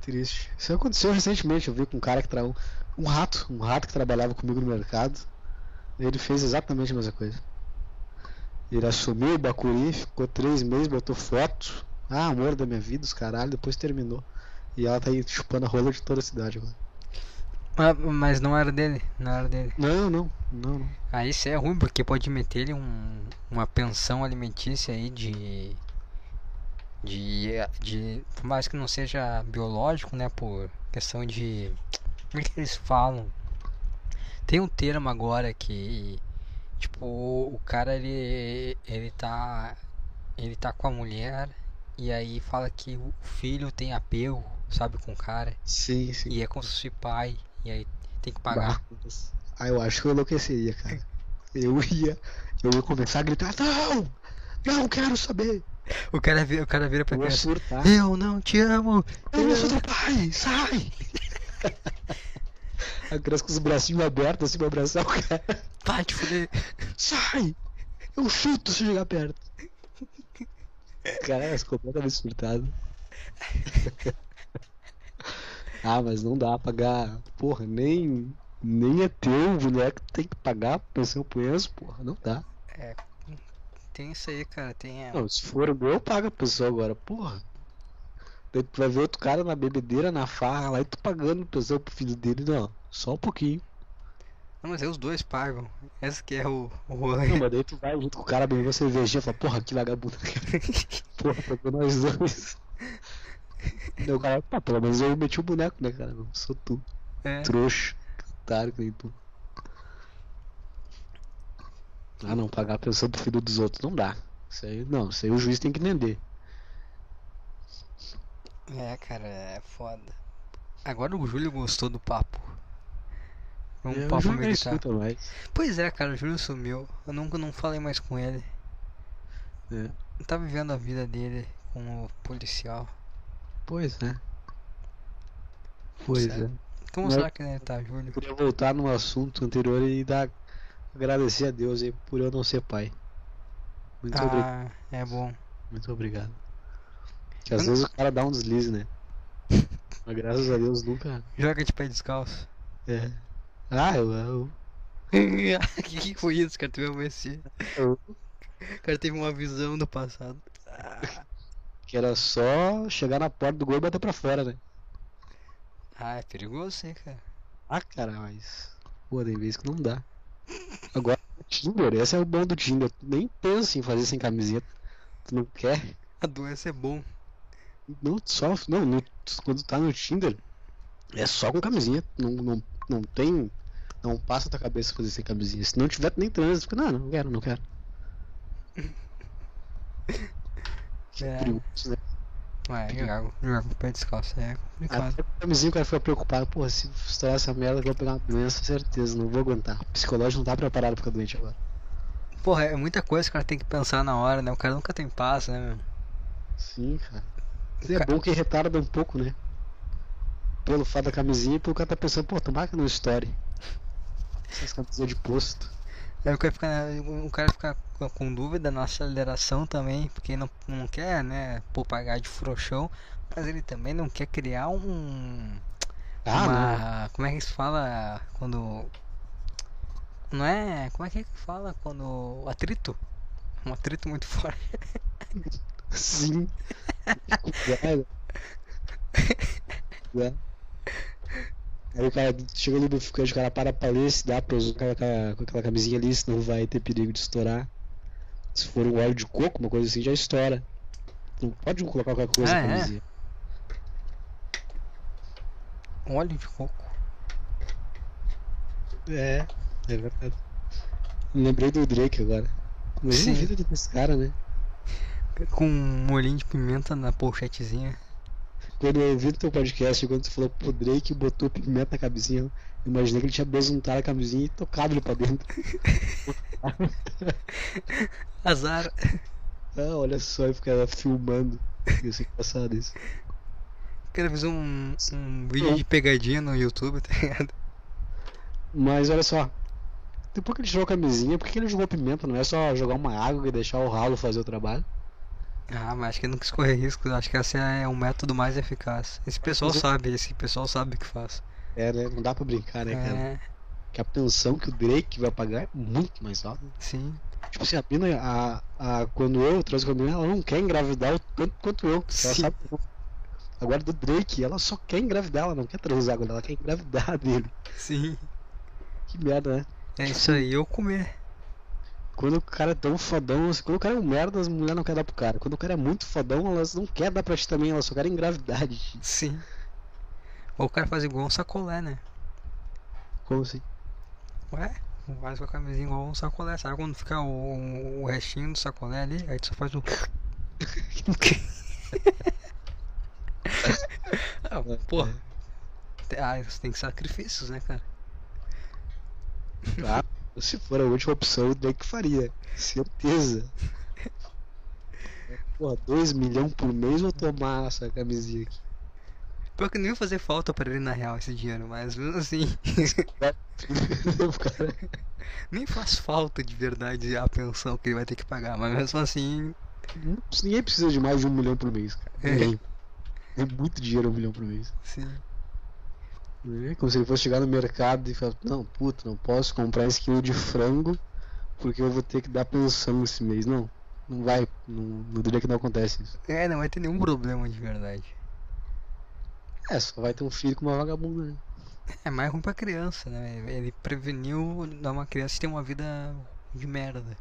Triste. Isso aconteceu recentemente. Eu vi com um cara que tra... um rato, um rato que trabalhava comigo no mercado. Ele fez exatamente a mesma coisa. Ele assumiu o Bacuri, ficou três meses, botou foto. Ah, amor da minha vida, os caralho, depois terminou. E ela tá aí chupando a rola de toda a cidade agora. Ah, Mas não era dele, não era dele. Não, não, não, não. Aí isso é ruim porque pode meter ele um, uma pensão alimentícia aí de. De, de. Por mais que não seja biológico, né? Por questão de. Como é que eles falam? Tem um termo agora que. Tipo, o cara ele. ele tá. Ele tá com a mulher e aí fala que o filho tem apego, sabe, com o cara. Sim, sim. E é como se fosse pai. E aí tem que pagar. Ah, eu acho que eu enlouqueceria, cara. Eu ia. Eu ia começar a gritar, não! Não quero saber! O cara vira, o cara vira pra Eu ia criança. surtar. Eu não te amo! Eu sou teu pai! Sai! A criança com os bracinhos abertos assim pra abraçar o cara. Vai te fuder! Sai! Eu chuto se chegar perto. Cara, é completamente surtado. ah, mas não dá pra pagar. Porra, nem. Nem é teu o boneco tem que pagar pro Enzo, porra, não dá. Tem isso aí, cara. Tem. é, Não, se for o meu, eu pago a pessoa agora, porra. Daí tu vai ver outro cara na bebedeira, na farra lá e tu pagando pensão pro filho dele, não. Só um pouquinho. Não, mas aí os dois pagam. Esse que é o, o rolê. Não, mas daí tu vai junto com o cara beber cervejinha e fala, porra, que vagabundo. porra, pegou nós dois. Daí o cara, pá, pelo menos eu meti o boneco, né, cara? Não sou tu. É. Trouxa. Otário que nem tu. Ah, não, pagar a pensão pro filho dos outros não dá. Isso aí, não, isso aí o juiz tem que entender. É, cara, é foda. Agora o Júlio gostou do papo. Um o papo escuta mais. Pois é, cara, o Júlio sumiu. Eu nunca não falei mais com ele. É. Tá vivendo a vida dele como policial. Pois é. Pois Certo. é. Como Mas- será que ele tá, Júlio? Queria voltar no assunto anterior e dar agradecer a Deus aí por eu não ser pai. Muito obrigado. Ah, é bom. Muito obrigado. Que às Eu não- vezes o cara dá um deslize, né? Mas graças a Deus nunca. Joga de pé descalço. É. Ah, eu. eu, O que, que foi isso, cara? Tu viu esse? O cara teve uma visão do passado. que era só chegar na porta do gol e bater pra fora, né? Ah, é perigoso sim, cara. Ah, cara, mas. Pô, tem vezes que não dá. Agora, Tinder, esse é o bom do Tinder. Tu nem pensa em fazer sem camiseta. Tu não quer. A doença é bom. Não sofre. Não, no- quando tá no Tinder, é só com camisinha. Não, não, não tem. Não passa tua cabeça fazer sem camisinha. Se não tiver, nem transa. Fica, não, não quero, não quero. É. Perigoso, né? Ué, jogar, jogar com o pé descalço é complicado. Até camisinha o cara fica preocupado. Porra, se estourar essa merda, eu vou pegar uma doença, certeza. Não vou aguentar. O psicológico não tá preparado pra ficar doente agora. Porra, é muita coisa que o cara tem que pensar na hora, né? O cara nunca tem paz, né, meu? Sim, cara. Mas é bom que retarda um pouco, né? Pelo fato da camisinha e pelo cara tá pensando, pô, tomara que não estoure. Essas camisinhas de posto. Aí o cara fica, o cara fica com- dúvida na aceleração também, porque não, não quer, né, pô, pagar de frouxão, mas ele também não quer criar um. Ah, não. uma, Como é que se fala quando. Não é. Como é que fala quando. Atrito? Um atrito muito forte. Sim. Cuidado. Aí o cara chega no lubrificante, o cara para pra ler se dá pra usar com aquela, com aquela camisinha ali, senão vai ter perigo de estourar. Se for um óleo de coco, uma coisa assim, já estoura. Não pode colocar qualquer coisa Ah, na é? camisinha. Óleo de coco. É, é verdade. Lembrei do Drake agora. Imagina a vida desse cara, né? Com um molhinho de pimenta na pochetezinha. Quando eu vi no teu podcast, quando tu falou pro Drake botou pimenta na camisinha, eu imaginei que ele tinha besuntado a camisinha e tocado ele pra dentro. Azar. Ah, olha só, e ficava filmando. Ia ser engraçado isso. O cara fez um, um vídeo de pegadinha no YouTube, tá ligado? Mas olha só. Depois que ele tirou a camisinha, por que ele jogou pimenta? Não é só jogar uma água e deixar o ralo fazer o trabalho? Ah, mas acho que não quis correr risco. Acho que esse é um método mais eficaz. Esse pessoal Mas sabe, esse pessoal sabe o que faz. É, né? Não dá pra brincar, né, cara? É, Que a pensão que o Drake vai pagar é muito mais alta. sim. Tipo assim, a mina, a, a, quando eu trouxe com a mina, ela não quer engravidar o tanto quanto eu. Ela Sim. sabe. que não. Agora do Drake, ela só quer engravidar, ela não quer transar ele, ela quer engravidar dele. Sim. Que merda, né? É isso aí, eu comer. Quando o cara é tão fodão, quando o cara é um merda, as mulheres não querem dar pro cara. Quando o cara é muito fodão, elas não querem dar pra ti também, elas só querem engravidar de ti. Sim. Ou o cara faz igual um sacolé, né? Como assim? Ué? Faz com a camisinha igual um sacolé. Sabe quando fica o, o restinho do sacolé ali? Aí tu só faz o. ah, porra. Ah, você tem que sacrifícios, né, cara? Ah, se for a última opção, daí que faria. Certeza. Porra, 2 milhões por mês ou tomar essa camisinha aqui? Pior que não ia fazer falta pra ele na real esse dinheiro, mas mesmo assim. o. Nem faz falta de verdade a pensão que ele vai ter que pagar, mas mesmo assim. Ninguém precisa de mais de um milhão por mês, cara. Ninguém. É muito dinheiro um milhão por mês. Sim. É como se ele fosse chegar no mercado e falar, não, puta, não posso comprar esse quilo de frango porque eu vou ter que dar pensão esse mês. Não, não vai, não, não diria que não acontece isso. É, não vai ter nenhum problema de verdade. É, só vai ter um filho com uma vagabunda, né? É mais ruim pra criança, né? Ele preveniu dar uma criança ter uma vida de merda.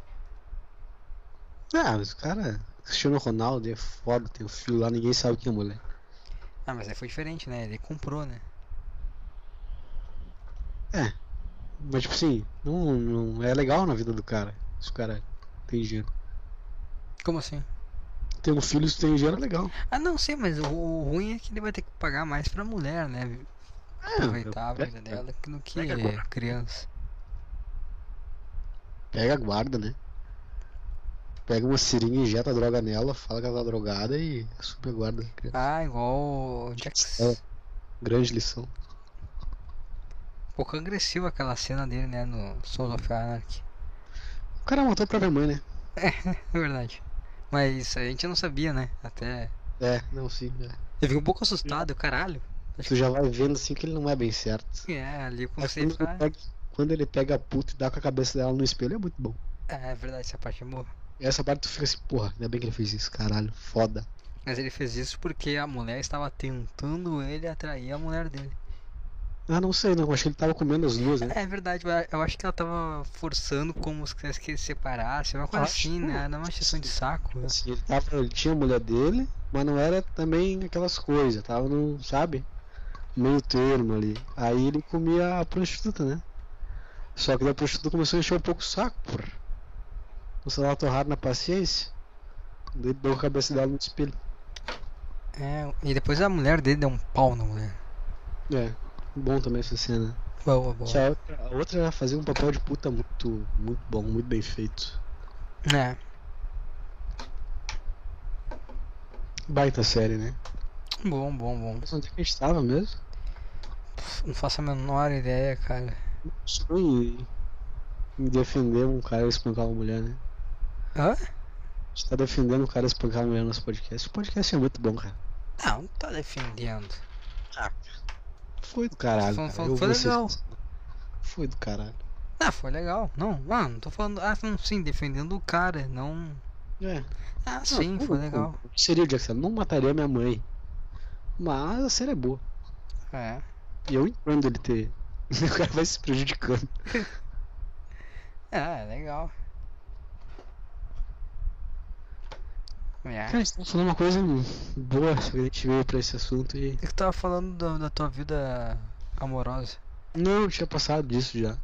Ah, mas o cara, Cristiano Ronaldo é foda, tem um filho lá, ninguém sabe quem é mulher. Ah, mas aí foi diferente, né? Ele comprou, né? É. Mas tipo assim, não, não é legal na vida do cara. Se o cara tem dinheiro. Como assim? Ter um filho se tem dinheiro é legal. Ah, não sei, mas o, o ruim é que ele vai ter que pagar mais pra mulher, né? É, Aproveitar a pega- vida dela do que agora. criança. Pega a guarda, né? Pega uma seringa, injeta a droga nela, fala que ela tá drogada e assume a guarda. Ah, igual o Jax. É. Grande lição. Um pouco agressivo aquela cena dele, né? No Soul of Anarchy. O cara matou a própria mãe, né? É verdade. Mas a gente não sabia, né? Até. É, não, sim. É. Eu fiquei um pouco assustado, caralho. Tu já vai vendo assim que ele não é bem certo. É, ali eu comecei quando, ele pega, quando ele pega a puta e dá com a cabeça dela no espelho é muito bom. É, é verdade, essa parte é boa. E essa parte tu fica assim, porra, ainda bem que ele fez isso, caralho, foda. Mas ele fez isso porque a mulher estava tentando ele atrair a mulher dele. Ah, não sei, não, acho que ele tava comendo as duas, né? É verdade, eu- eu acho que ela tava forçando como se quisesse que eles se separassem, uma coisa Acho assim, né? Era uma exceção de saco. né? Assim, ele, tava, ele tinha a mulher dele, mas não era também aquelas coisas, tava no, sabe? Meio termo ali. Aí ele comia a prostituta, né? Só que a prostituta começou a encher um pouco o saco, porra. Você tava torrado na paciência. Daí deu a cabeça dela no espelho. É, e depois a mulher dele deu um pau na mulher. É, bom também essa cena. Boa, boa. Que a outra, a outra fazia um papel de puta muito, muito bom, muito bem feito. É, Baita série, né? bom, bom, bom. Mas onde é que a gente tava mesmo? Não faço a menor ideia, cara. Só em, em defender um cara e espancar uma mulher, né? Hã? A gente tá defendendo o cara espancar uma mulher no nosso podcast. O podcast é muito bom, cara. Não, não tá defendendo. Foi do caralho. Foi- cara. foi- foi ser legal. Foi do caralho. Ah, foi legal. Não, ah, não tô falando. Ah, não, sim, defendendo o cara, não. É. Ah, Não, sim, como- foi legal. Seria o Jackson. Não mataria minha mãe. Mas a série é boa. É. E eu entendo ele ter. o cara vai se prejudicando. É legal. É. Cara, a gente tá falando uma coisa boa. A gente veio pra esse assunto e. O que tu tava falando da, da tua vida amorosa? Não, eu tinha passado disso já.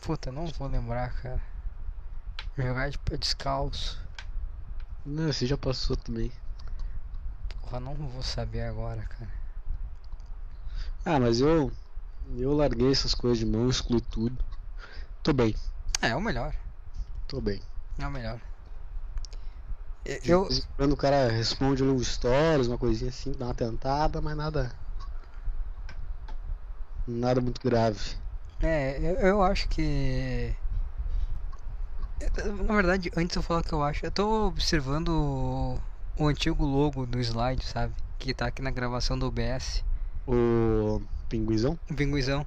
Puta, não vou lembrar, cara. Jogar de pé descalço. Não, você já passou também. Porra, não vou saber agora, cara. Ah, mas eu. Eu larguei essas coisas de mão, excluí tudo. Tô bem, É, é o melhor. tô bem. É o melhor. De Eu. quando o cara responde um stories, uma coisinha assim, dá uma tentada, mas nada. Nada muito grave. É, eu, eu acho que. Na verdade, antes eu falar o que eu acho, eu tô observando o, o antigo logo do slide, sabe? Que tá aqui na gravação do OBS. O pinguizão? O pinguizão.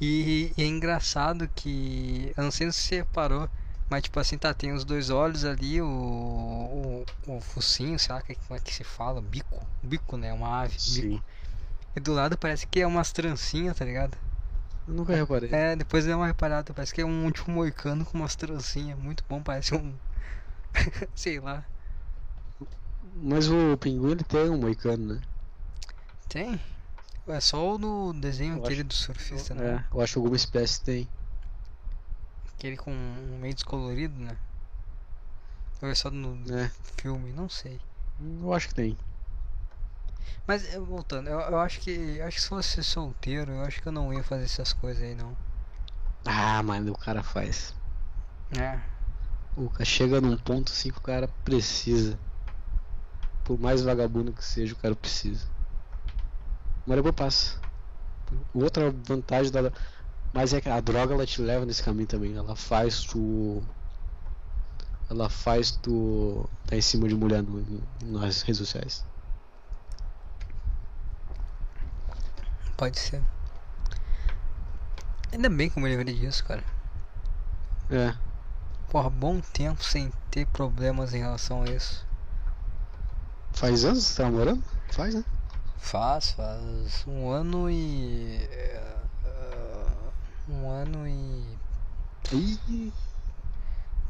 E, e é engraçado que. Eu não sei se você reparou, mas tipo assim, tá, tem os dois olhos ali, o, o, o focinho, sei lá que- como é que se fala, bico. Bico, né? Uma ave. Bico. E do lado parece que é umas trancinhas, tá ligado? Eu nunca reparei. É, depois deu uma reparada, parece que é um tipo moicano com umas trancinhas. Muito bom, parece um. sei lá. Mas o pinguim ele tem um moicano, né? Tem? é só o no desenho Eu aquele acho- do surfista, né? É, eu acho que alguma espécie tem. Aquele com um meio descolorido, né? Ou é só no É, filme? Não sei. eu acho que tem. Mas eh, voltando, eu, eu acho que. eu Acho que se fosse solteiro, eu acho que eu não ia fazer essas coisas aí não. Ah, mas o cara faz. É. O cara chega num ponto assim que o cara precisa. Por mais vagabundo que seja, o cara precisa. Mas depois passa. Outra vantagem da. Mas é que a droga ela te leva nesse caminho também. Ela faz tu. Ela faz tu. tá em cima de mulher no, no- nas redes sociais. Pode ser. Ainda bem que eu me lembrei disso, cara. É. Porra, bom tempo sem ter problemas em relação a isso. Faz anos que você tá namorando? Faz, né? Faz, faz um ano e. um ano e.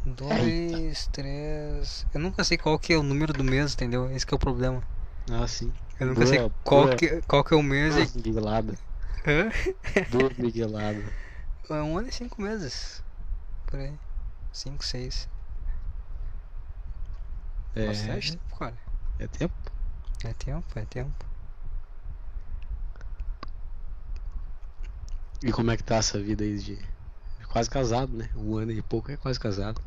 Dois, três. Eu nunca sei qual que é o número do mês, entendeu? Esse que é o problema. ah, sim. Eu nunca sei qual que, qual que é o mês e. Miguelada. Hã? É um ano e cinco meses. Por aí. Cinco, seis. É, Bastante tempo, cara. é tempo? É tempo, é tempo. E como é que tá essa vida aí de. quase casado, né? Um ano e pouco é quase casado.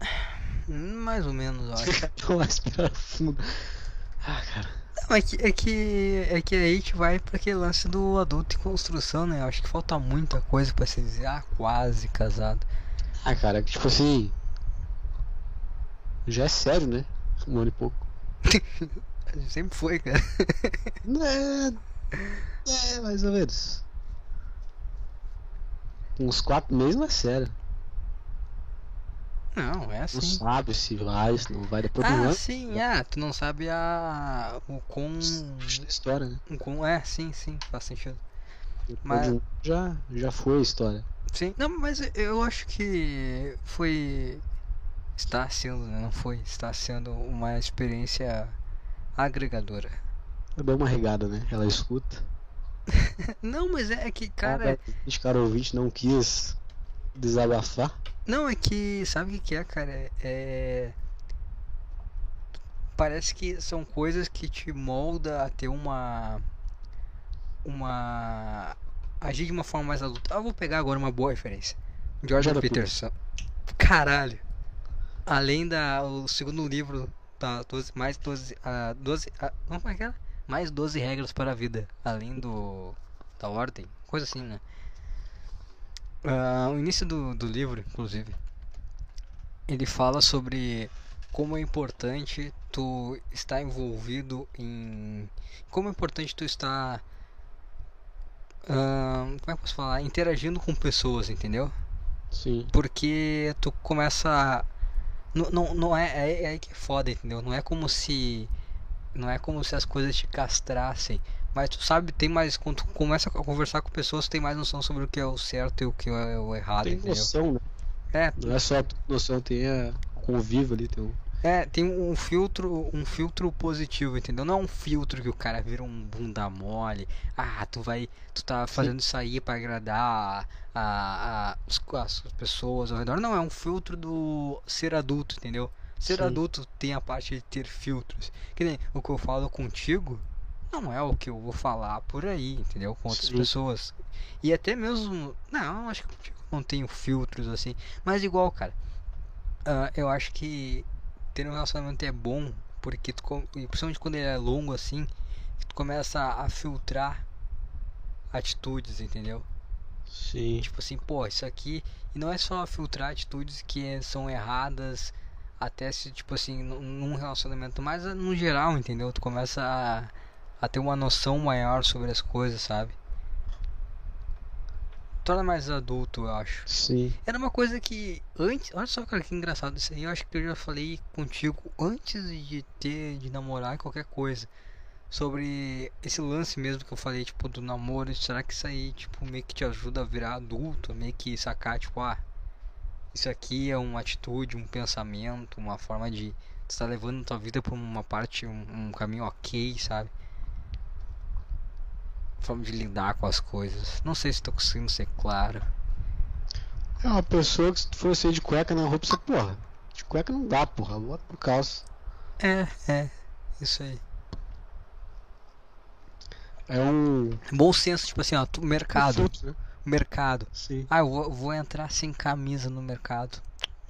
Mais ou menos, eu acho. Mais pra fundo. Ah, cara. Não, é que, é que é que aí a gente vai pra aquele lance do adulto em construção, né? Eu acho que falta muita coisa pra se dizer, ah, quase casado. Ah, cara, que tipo assim. Já é sério, né? Um ano e pouco. Sempre foi, cara. É. É, mais ou menos. Uns quatro meses não é sério. Não, é Não assim. sabe se vai, se não vai depois de Ah, ano. sim, ah, tu não sabe a. o da história, né? o quão- É, sim, sim, faz sentido. Depois Mas- de um já, já foi a história. Sim, não, mas eu acho que foi. Está sendo, né? Não foi. Está sendo uma experiência agregadora. Eu dou uma regada, né? Ela escuta. Não, mas é que, cara. Os cara ouvinte não quis desabafar. Não, é que. Sabe o que que é, cara? É- É. Parece que são coisas que te molda a ter uma. Uma. Agir de uma forma mais adulta. Ah, vou pegar agora uma boa referência. Jordan Peterson. Caralho. Além da. O segundo livro da 12, mais 12. A 12 a, como é que era? Mais 12 regras para a vida. Além do. Da ordem. Coisa assim, né? Ah, o início do, do livro, inclusive, ele fala sobre como é importante tu estar envolvido em. Como é importante tu estar. ah, como é que eu posso falar? Interagindo com pessoas, entendeu? Sim. Porque tu começa. a- Não, não, não é, é, é aí que é foda, entendeu? Não é como se. Não é como se as coisas te castrassem. Mas tu sabe, tem mais. Quando tu começa a conversar com pessoas, tu tem mais noção sobre o que é o certo e o que é o errado, Tem entendeu? noção, né? É, Não é só noção, tem a convívio ali, tem um. é, tem um filtro, um filtro positivo, entendeu? Não é um filtro que o cara vira um bunda mole. Ah, tu vai, tu tá fazendo isso aí pra agradar a, a, os- as pessoas ao redor. Não, é um filtro do ser adulto, entendeu? Ser Sim. adulto tem a parte de ter filtros. Que nem o que eu falo contigo não é o que eu vou falar por aí, entendeu? Com outras Sim. pessoas. E até mesmo. Não, acho que contigo não tenho filtros assim. Mas igual, cara. ah, eu acho que ter um relacionamento é bom porque tu, principalmente quando ele é longo assim, tu começa a filtrar atitudes, entendeu? Sim. Tipo assim, pô, isso aqui. E não é só filtrar atitudes que são erradas, até se, tipo assim, num- relacionamento, mas ah, no geral, entendeu? Tu começa a, a ter uma noção maior sobre as coisas, sabe? Torna mais adulto, eu acho. Sim. Era uma coisa que antes, olha só cara que engraçado isso aí, eu acho que eu já falei contigo antes de ter de namorar qualquer coisa sobre esse lance mesmo que eu falei, tipo do namoro, será que isso aí tipo meio que te ajuda a virar adulto, meio que sacar tipo, ah, isso aqui é uma atitude, um pensamento, uma forma de tu tá levando tua vida pra uma parte, um, um caminho ok, sabe? forma de lidar com as coisas. Não sei se tô conseguindo ser claro. É uma pessoa que se for sair de cueca na roupa, você, porra, de cueca não dá, porra, bota por calça. É, é, isso aí. É um. Bom senso, tipo assim, ó, mercado. filtro, né? Mercado. Sim. Ah, eu vou, vou entrar sem camisa no mercado.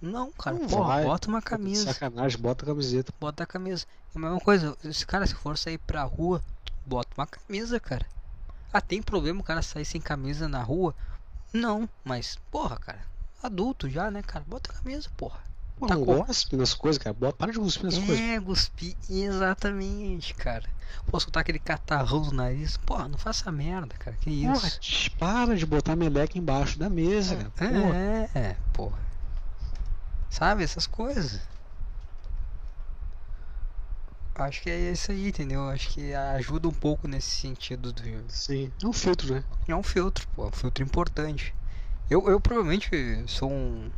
Não, cara, Não porra, vai. bota uma camisa. Sacanagem, bota a camiseta. Bota a camisa. É a mesma coisa, esse cara, se for sair pra rua, bota uma camisa, cara. Ah, tem problema o cara sair sem camisa na rua? Não, mas, porra, cara, adulto já, né, cara? Bota a camisa, porra. Pô, Tá não com- nas coisas, cara. Para de cuspir nas coisas. É, cuspir, exatamente, cara. Pô, soltar aquele catarrão no nariz, porra, não faça merda, cara, que Porra, isso. tch, para de botar meleca embaixo da mesa, cara. Porra. É, é, porra. Sabe, essas coisas. Acho que é isso aí, entendeu? Acho que ajuda um pouco nesse sentido do. Sim. É um filtro, né? É um filtro, pô, é um filtro importante. Eu, eu provavelmente sou um.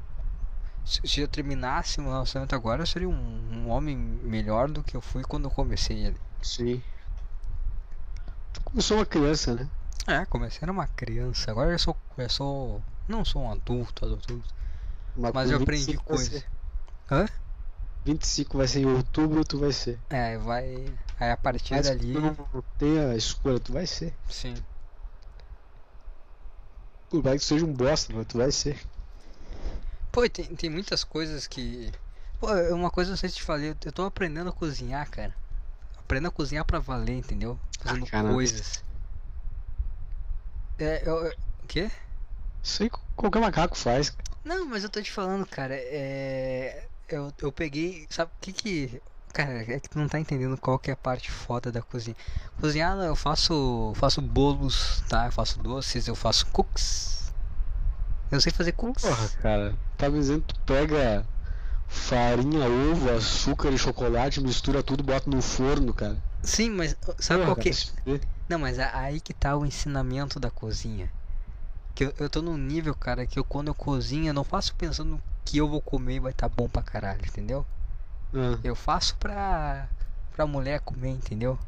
Se eu terminasse meu relacionamento agora, eu seria um, um homem melhor do que eu fui quando eu comecei ele. Sim. Tu começou uma criança, né? É, comecei era uma criança, agora eu sou. Eu sou. Não sou um adulto, adulto. Mas com eu aprendi 25 vai coisas. Hã? 25 vai ser em outubro, tu vai ser. É, vai. Aí a partir Mas dali. tu não tem a escolha, tu vai ser. Sim. Por mais que seja um bosta, mas tu vai ser. Pô, tem, tem muitas coisas que. Pô, é uma coisa, não sei se te falei, eu- eu tô aprendendo a cozinhar, cara. Aprendendo a cozinhar pra valer, entendeu? Fazendo caramba. coisas. É, eu, eu- o quê? Isso aí qualquer macaco faz. Não, mas eu tô te falando, cara, é. Eu, eu peguei. Sabe o que que. Cara, é que tu não tá entendendo qual que é a parte foda da cozinha. Cozinhar, eu faço. faço bolos, tá? Eu faço doces, eu faço cookies. Eu sei fazer cookies. Porra, cara. Tá me dizendo que tu pega farinha, ovo, açúcar e chocolate, mistura tudo, bota no forno, cara. Sim, mas sabe Porra, qual que. Não, mas aí que tá o ensinamento da cozinha. Que eu, eu tô num nível, cara, que eu quando eu cozinho, eu não faço pensando no que eu vou comer e vai tá bom pra caralho, entendeu? Ah, Eu faço pra, pra mulher comer, entendeu?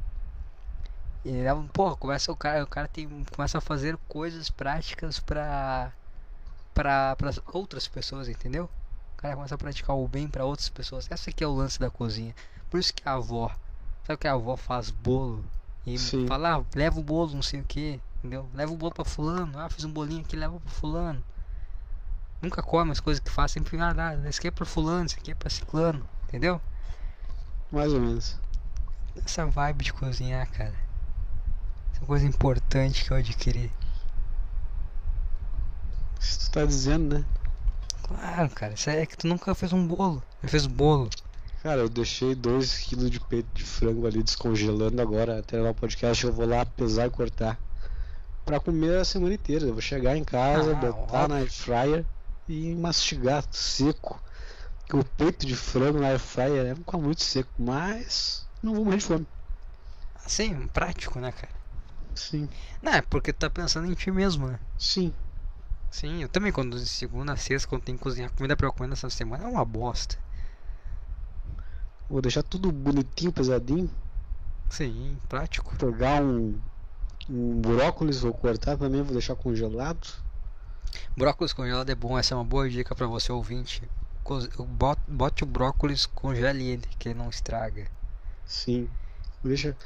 E leva, porra, começa o cara, o cara tem, começa a fazer coisas práticas pra, pra, pra outras pessoas, entendeu? O cara começa a praticar o bem pra outras pessoas. Essa aqui é o lance da cozinha. Por isso que a avó, sabe que a avó faz bolo e Sim. fala, ah, leva o bolo, não sei o que, entendeu? Leva o bolo pra fulano, ah, fiz um bolinho aqui, leva pra fulano. Nunca come as coisas que faz, sempre ah, dá, esse aqui é pra fulano, esse aqui é pra ciclano, entendeu? mais ou menos. Essa vibe de cozinhar, cara. Essa é uma coisa importante que eu adquiri. Se tu tá dizendo, né? Claro, cara. Isso é que tu nunca fez um bolo. Já fez bolo. Cara, eu deixei 2kg de peito de frango ali descongelando agora, até o podcast eu vou lá pesar e cortar. Pra comer a semana inteira. Eu vou chegar em casa, Ah, botar na óbvio. air fryer e mastigar seco. Que o peito de frango na air fryer é fica muito seco, mas não vou morrer de fome. Assim, prático, né, cara? Sim, Não, é porque tu tá pensando em ti mesmo, né? sim. Sim, eu também quando de segunda a sexta, quando tem que cozinhar comida pra eu comer nessa semana, é uma bosta. Vou deixar tudo bonitinho, pesadinho. Sim, prático. Pegar um, um brócolis, vou cortar também, vou deixar congelado. Brócolis congelado é bom, essa é uma boa dica pra você ouvinte. Bote o brócolis, congele ele, que ele não estraga. Sim. Deixa.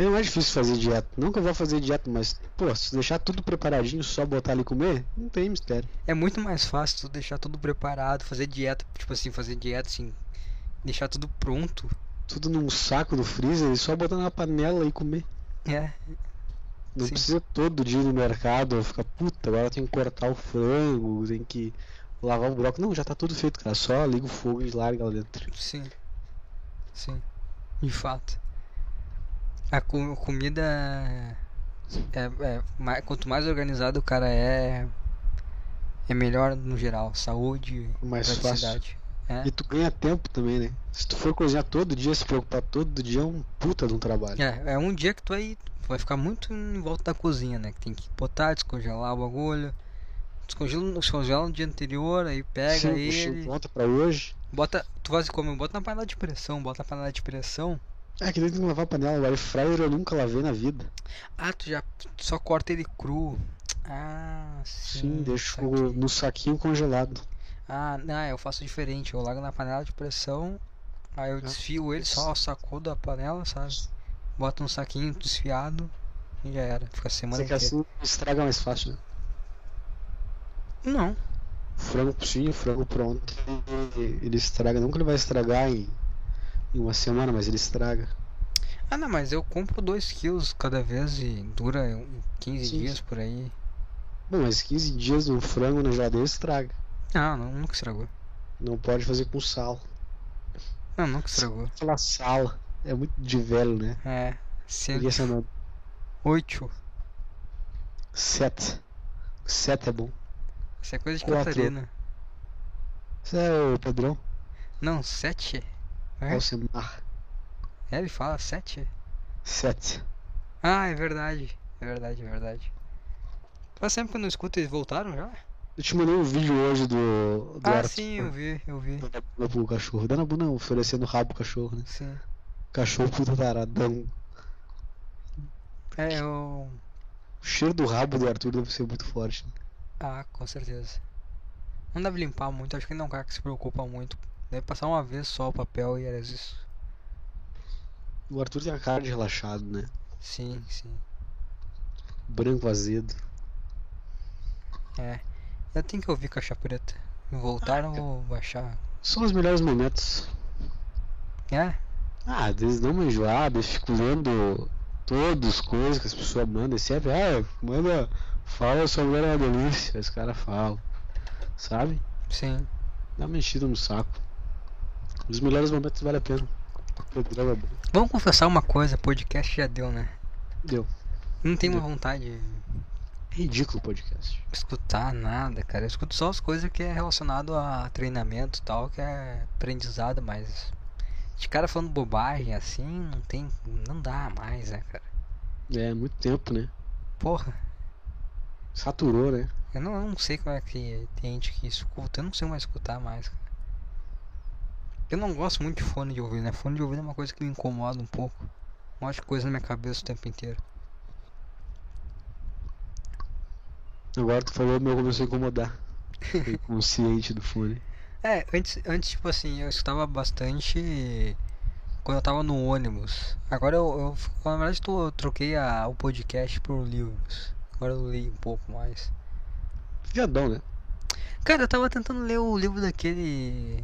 É mais difícil fazer dieta. Não que eu vou fazer dieta, mas, pô, se deixar tudo preparadinho, só botar ali e comer, não tem mistério. É muito mais fácil tu deixar tudo preparado, fazer dieta, tipo assim, fazer dieta assim, deixar tudo pronto. Tudo num saco do freezer e só botar na panela e comer. É, Não Sim. precisa todo dia ir no mercado, ficar, puta, agora tem que cortar o frango, tem que lavar o brócolis. Não, já tá tudo feito, cara. Só liga o fogo e larga lá dentro. sim. Sim. De fato. A co- comida é, é mais, quanto mais organizado o cara é, é melhor no geral. Saúde, Mais fácil. É. E tu ganha tempo também, né? Se tu for cozinhar todo dia, se preocupar todo dia, é um puta de um trabalho. É, é um dia que tu vai, tu vai ficar muito em volta da cozinha, né? Que tem que botar, descongelar o bagulho. Descongela, descongela no dia anterior, aí pega Sim, ele. Volta pra hoje. Bota, tu faz como? Bota na panela de pressão, bota na panela de pressão. É que tem que lavar a panela. O air fryer eu nunca lavei na vida. Ah, tu já só corta ele cru. Ah, sim. Sim, deixo saquei. no saquinho congelado. Ah, não, eu faço diferente. Eu largo na panela de pressão, aí eu desfio ele, só sacou da panela, sabe? Boto um saquinho desfiado e já era. Fica a semana inteira. assim estraga mais fácil, né? Não. Frango sim, frango pronto. Ele, estraga. Que ele vai estragar em, em uma semana, mas ele estraga. Ah, não, mas eu compro 2 quilos cada vez e dura um 15 Sim, dias por aí. Bom, mas 15 dias no frango na geladeira estraga. Não, não, nunca estragou. Não pode fazer com sal. Não, nunca estragou. Aquela sala. É muito de velho, né? É, Peguei essa nota. 8. 7. 7 é bom. Isso é coisa de Quatro. Catarina. Isso é o padrão. Não, 7? É? Alcemar. É, ele fala 7? 7. Ah, é verdade. É verdade, é verdade. Faz tempo que eu não escuto, eles voltaram já? Eu te mandei um vídeo hoje do. do Ah, Arthur sim, eu vi, eu vi. dando a bunda pro cachorro. Dando a bunda não, oferecendo rabo pro cachorro, né? Sim. Cachorro puta taradão. É, eu. O cheiro do rabo do Arthur deve ser muito forte. Né? Ah, com certeza. Não deve limpar muito, acho que ele não é um cara que se preocupa muito. Deve passar uma vez só o papel e era isso. O Arthur tem a cara de relaxado, né? Sim, sim. Branco azedo. É. Eu tenho que ouvir caixa preta. Voltaram, eu vou baixar. São os melhores momentos. É? Ah, eles dão uma enjoada, eu fico lendo todas as coisas que as pessoas mandam. Sempre, ah, manda, fala sobre uma delícia. Os caras falam. Sabe? Sim. Dá uma enchida no saco. Os melhores momentos vale a pena. O programa é bom. Vamos confessar uma coisa, podcast já deu, né? Deu. Não tenho uma vontade de Ridículo o podcast. escutar nada, cara. Eu escuto só as coisas que é relacionado a treinamento e tal, que é aprendizado, mas de cara falando bobagem assim, não tem, não dá mais, né, cara? É, muito tempo, né? Porra, Saturou, né? eu não, eu não sei como é que tem gente que escuta, eu não sei mais escutar mais, cara. Eu não gosto muito de fone de ouvido, né? Fone de ouvido é uma coisa que me incomoda um pouco. Um monte de coisa na minha cabeça o tempo inteiro. Agora tu falou, meu começou a incomodar. Fiquei consciente do fone. É, antes, antes, tipo assim, eu escutava bastante quando eu tava no ônibus. Agora eu, eu na verdade, eu troquei a, o podcast por livros. Agora eu leio um pouco mais. Viadão, né? Cara, eu tava tentando ler o livro daquele.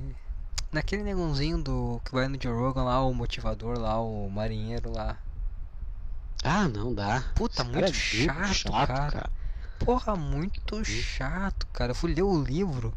Daquele negãozinho do. que vai no Joe Rogan lá, o motivador lá, o marinheiro lá. Ah, não dá. Puta, Esse muito cara é chato, cara. Porra, muito chato, cara. Eu fui ler o livro.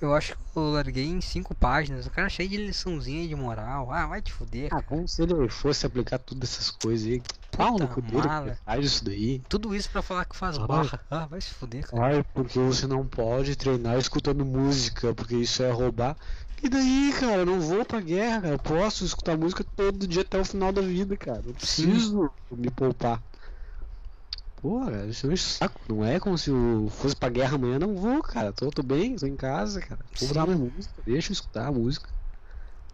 Eu acho que eu larguei em cinco páginas. O cara cheio de liçãozinha de moral. Ah, vai te fuder. Ah, como se ele fosse aplicar todas essas coisas aí. Pau no cu dele, faz isso daí. Tudo isso pra falar que faz Ah. barra. Ah, vai se fuder, cara. Ai, porque você não pode treinar escutando música, porque isso é roubar. E daí, cara, eu não vou pra guerra, cara. Eu posso escutar música todo dia até o final da vida, cara. Eu preciso me poupar. Porra, isso é um saco. Não é como se eu fosse pra guerra amanhã. Não vou, cara. Tô, tô bem, tô em casa, cara. Vou Sim. botar minha música, deixa eu escutar a música.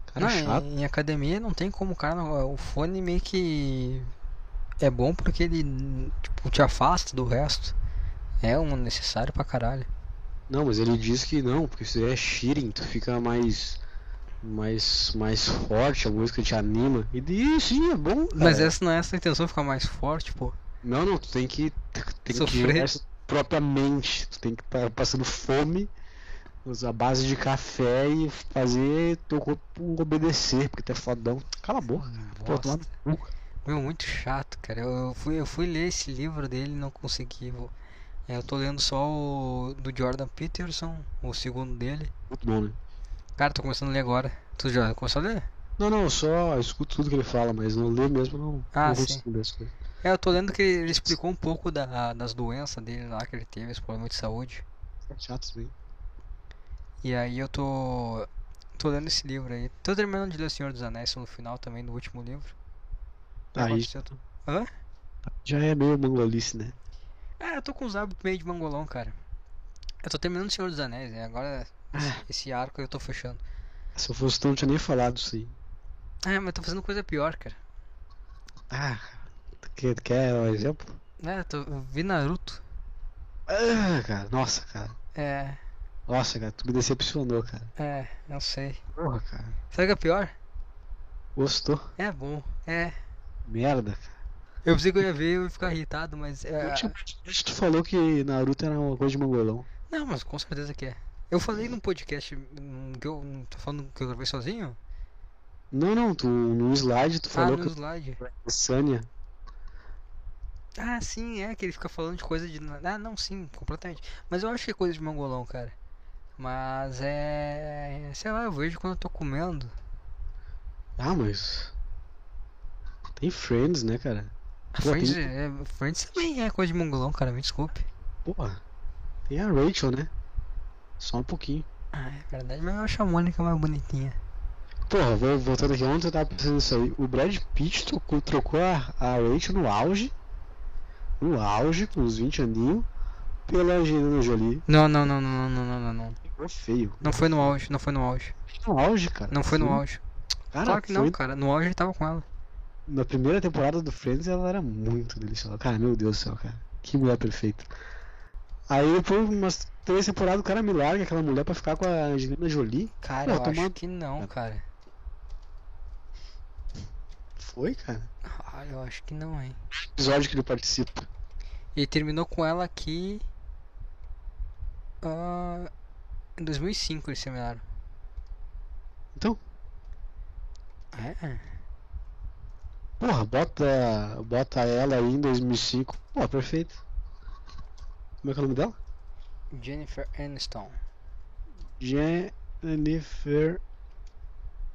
Cara Não, chato. em, em academia não tem como, cara. não- O fone meio que é bom porque ele tipo, te afasta do resto. É um necessário pra caralho. Não, mas ele diz que não, porque isso é cheering, tu fica mais. mais. mais forte, a música te anima. E daí, sim, é bom. Cara. Mas essa não é essa a intenção, ficar mais forte, pô. Não, não, tu tem que. Tem Sofrer. que propriamente. Tu tem que estar passando fome, usar base de café e fazer teu corpo obedecer, porque tu é fodão. Cala a boca. Pô, no cu. Meu, muito chato, cara. Eu, eu fui, eu fui ler esse livro dele e não consegui. vou- é, eu tô lendo só o do Jordan Peterson, o segundo dele. Muito bom, né? Cara, tô começando a ler agora. Tu já começou a ler? Não, não, eu só escuto tudo que ele fala, mas não lê mesmo, não. Ah, não sim. É, eu tô lendo que ele explicou um pouco da, das doenças dele lá que ele teve, esse problema de saúde. É chato também. E aí eu tô. tô lendo esse livro aí. Tô terminando de ler O Senhor dos Anéis no final também do último livro. Aí tudo. Hã? já é meio mangolice, né? É, eu tô com os hábitos meio de mangolão, cara. Eu tô terminando O Senhor dos Anéis, né? Agora esse, Ah. esse arco eu tô fechando. Se eu fosse tu, não tinha nem falado isso aí. Ah, mas tô fazendo coisa pior, cara. Ah, tu quer, quer um exemplo? É, tô, eu vi Naruto. Ah, cara, nossa, cara. É, Nossa, cara, tu me decepcionou, cara. é, não sei. Porra, cara. Sabe o que é pior? Gostou? É bom, é. Merda, cara. Eu pensei que eu ia ver e eu ia ficar irritado, mas. É... Ultimamente tu falou que Naruto era uma coisa de mongolão. Não, mas com certeza que é. Eu falei num podcast que eu tô falando que eu gravei sozinho? Não, não, tu no slide tu Ah, falou no que slide. o Sanya. Ah, sim, é que ele fica falando de coisa de. Ah, não, sim, completamente. Mas eu acho que é coisa de mongolão, cara. Mas é. Sei lá, eu vejo quando eu tô comendo. Ah, mas. Tem Friends, né, cara? Friends, tem- é, Friends também é coisa de mongolão, cara, me desculpe. Porra. Tem a Rachel, né? Só um pouquinho. Ah, é verdade, mas eu acho a Mônica mais bonitinha. Porra, vou, voltando aqui, ontem eu tava pensando nisso aí. O Brad Pitt trocou, trocou a, a Rachel no auge. No auge, com uns 20 aninhos. Pela Angelina Jolie. Não, não, não, não, não, não, não, não. Ficou feio. Não foi no auge, não foi no auge. No auge, cara. Não foi no auge. Cara, Claro que foi não, cara. No auge ele tava com ela. Na primeira temporada do Friends ela era muito deliciosa. Cara, meu Deus do céu, cara. Que mulher perfeita. Aí depois, umas três temporadas, o cara me larga aquela mulher pra ficar com a Angelina Jolie. Cara, Pô, eu tomar- acho que não, cara. Foi, cara. Ah, eu acho que não, hein. Episódio que ele participa. Ele terminou com ela aqui. ah, em 2005 eles terminaram. Então, É? Porra, bota, bota ela aí em 2005. Pô, perfeito. Como é que é o nome dela? Jennifer Aniston. Jennifer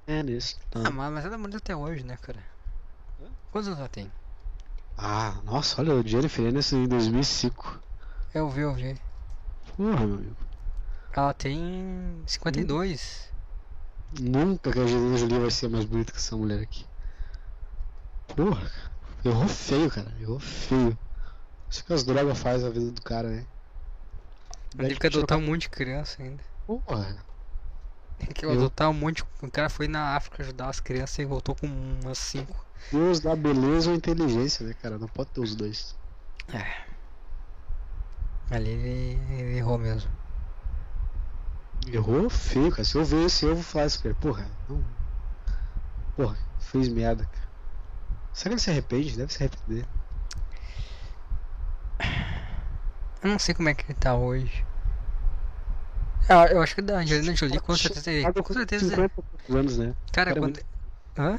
Aniston. Ah, mas ela é bonita até hoje, né, cara? Quantos anos ela tem? Ah, nossa, olha, o Jennifer Aniston em 2005. Eu vi, eu vi. Porra, meu amigo. Ela tem 52. Nunca que a Angelina Jolie vai ser mais bonita que essa mulher aqui. Porra, cara. Errou feio, cara. Errou feio. Isso que as drogas fazem a vida do cara, né? Ele teve que adotar um monte de criança ainda. Porra. Tem que Eu- adotar um monte. O cara foi na África ajudar as crianças e voltou com umas 5. Deus dá beleza ou inteligência, né, cara? Não pode ter os dois. Ali ele, ele errou mesmo. Errou feio, cara. Se eu ver esse eu vou falar isso ele. Porra, não. Porra, fez merda, cara. Será que ele se arrepende? Deve se arrepender. Eu não sei como é que ele tá hoje. Ah, eu acho que da Angelina Jolie com certeza ele. Com certeza ele. 50 e poucos anos, né? Cara, Cara, quando. Hã?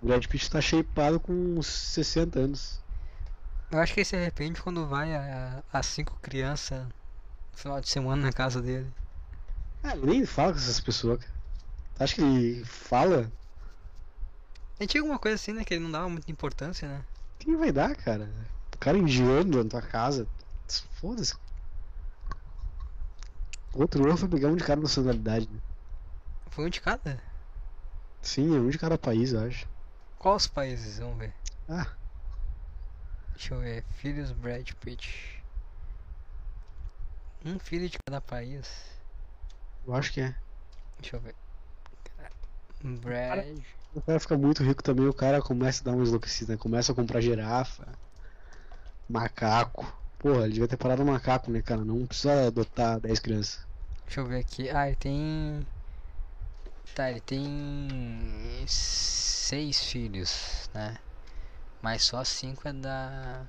O Brad Pitt tá shapeado com uns 60 anos. Eu acho que ele se arrepende quando vai a- as cinco crianças no final de semana na casa dele. Ah, ele nem fala com essas pessoas, cara. Tu acha que ele fala? E tinha alguma coisa assim, né? Que ele não dava muita importância, né? Quem vai dar, cara? O cara indiano na tua casa. Foda-se. Outro erro foi pegar um de cada nacionalidade, né? Foi um de cada? Sim, é um de cada país, eu acho. Quais os países? Vamos ver. Ah, Deixa eu ver. Filhos Brad Pitt. Um filho de cada país. eu acho que é. Deixa eu ver. Brad. O cara fica muito rico também, o cara começa a dar uma enlouquecida, né? Começa a comprar girafa, macaco. Porra, ele devia ter parado no macaco, né, cara? Não precisa adotar 10 crianças. Deixa eu ver aqui. Ah, ele tem. Tá, ele tem. Seis filhos, né? Mas só cinco é da.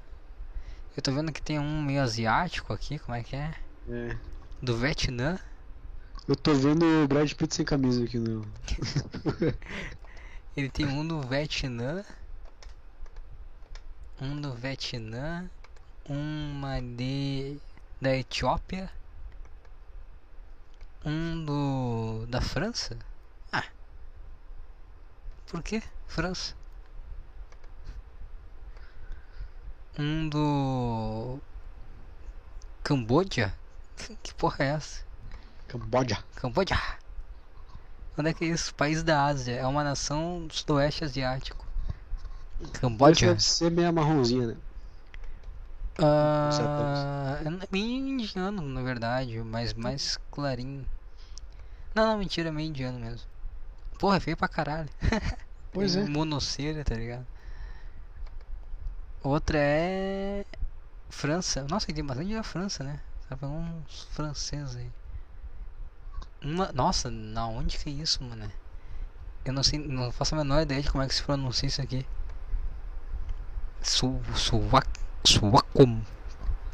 Eu tô vendo que tem um meio asiático aqui, como é que é? É. Do Vietnã. Eu tô vendo o Brad Pitt sem camisa aqui no. Ele tem um do Vietnã. Um do Vietnã. Uma de. Da Etiópia. Um do. Da França? Ah. Por que França? Um do. Camboja? Que porra é essa? Camboja. Camboja. Onde é que é isso? País da Ásia. É uma nação do sudoeste asiático. Camboja? deve ser meio marronzinha, né? Ah, é meio indiano, na verdade, mas mais clarinho. Não, não, mentira, é meio indiano mesmo. Porra, é feio pra caralho. Pois é. Monocelha, tá ligado? Outra é. França. Nossa, tem bastante da França, né? Tá falando uns franceses aí. Uma... Nossa, na onde que é isso, mano? Eu não sei, não faço a menor ideia de como é que se pronuncia isso aqui. Su, suac, suacom,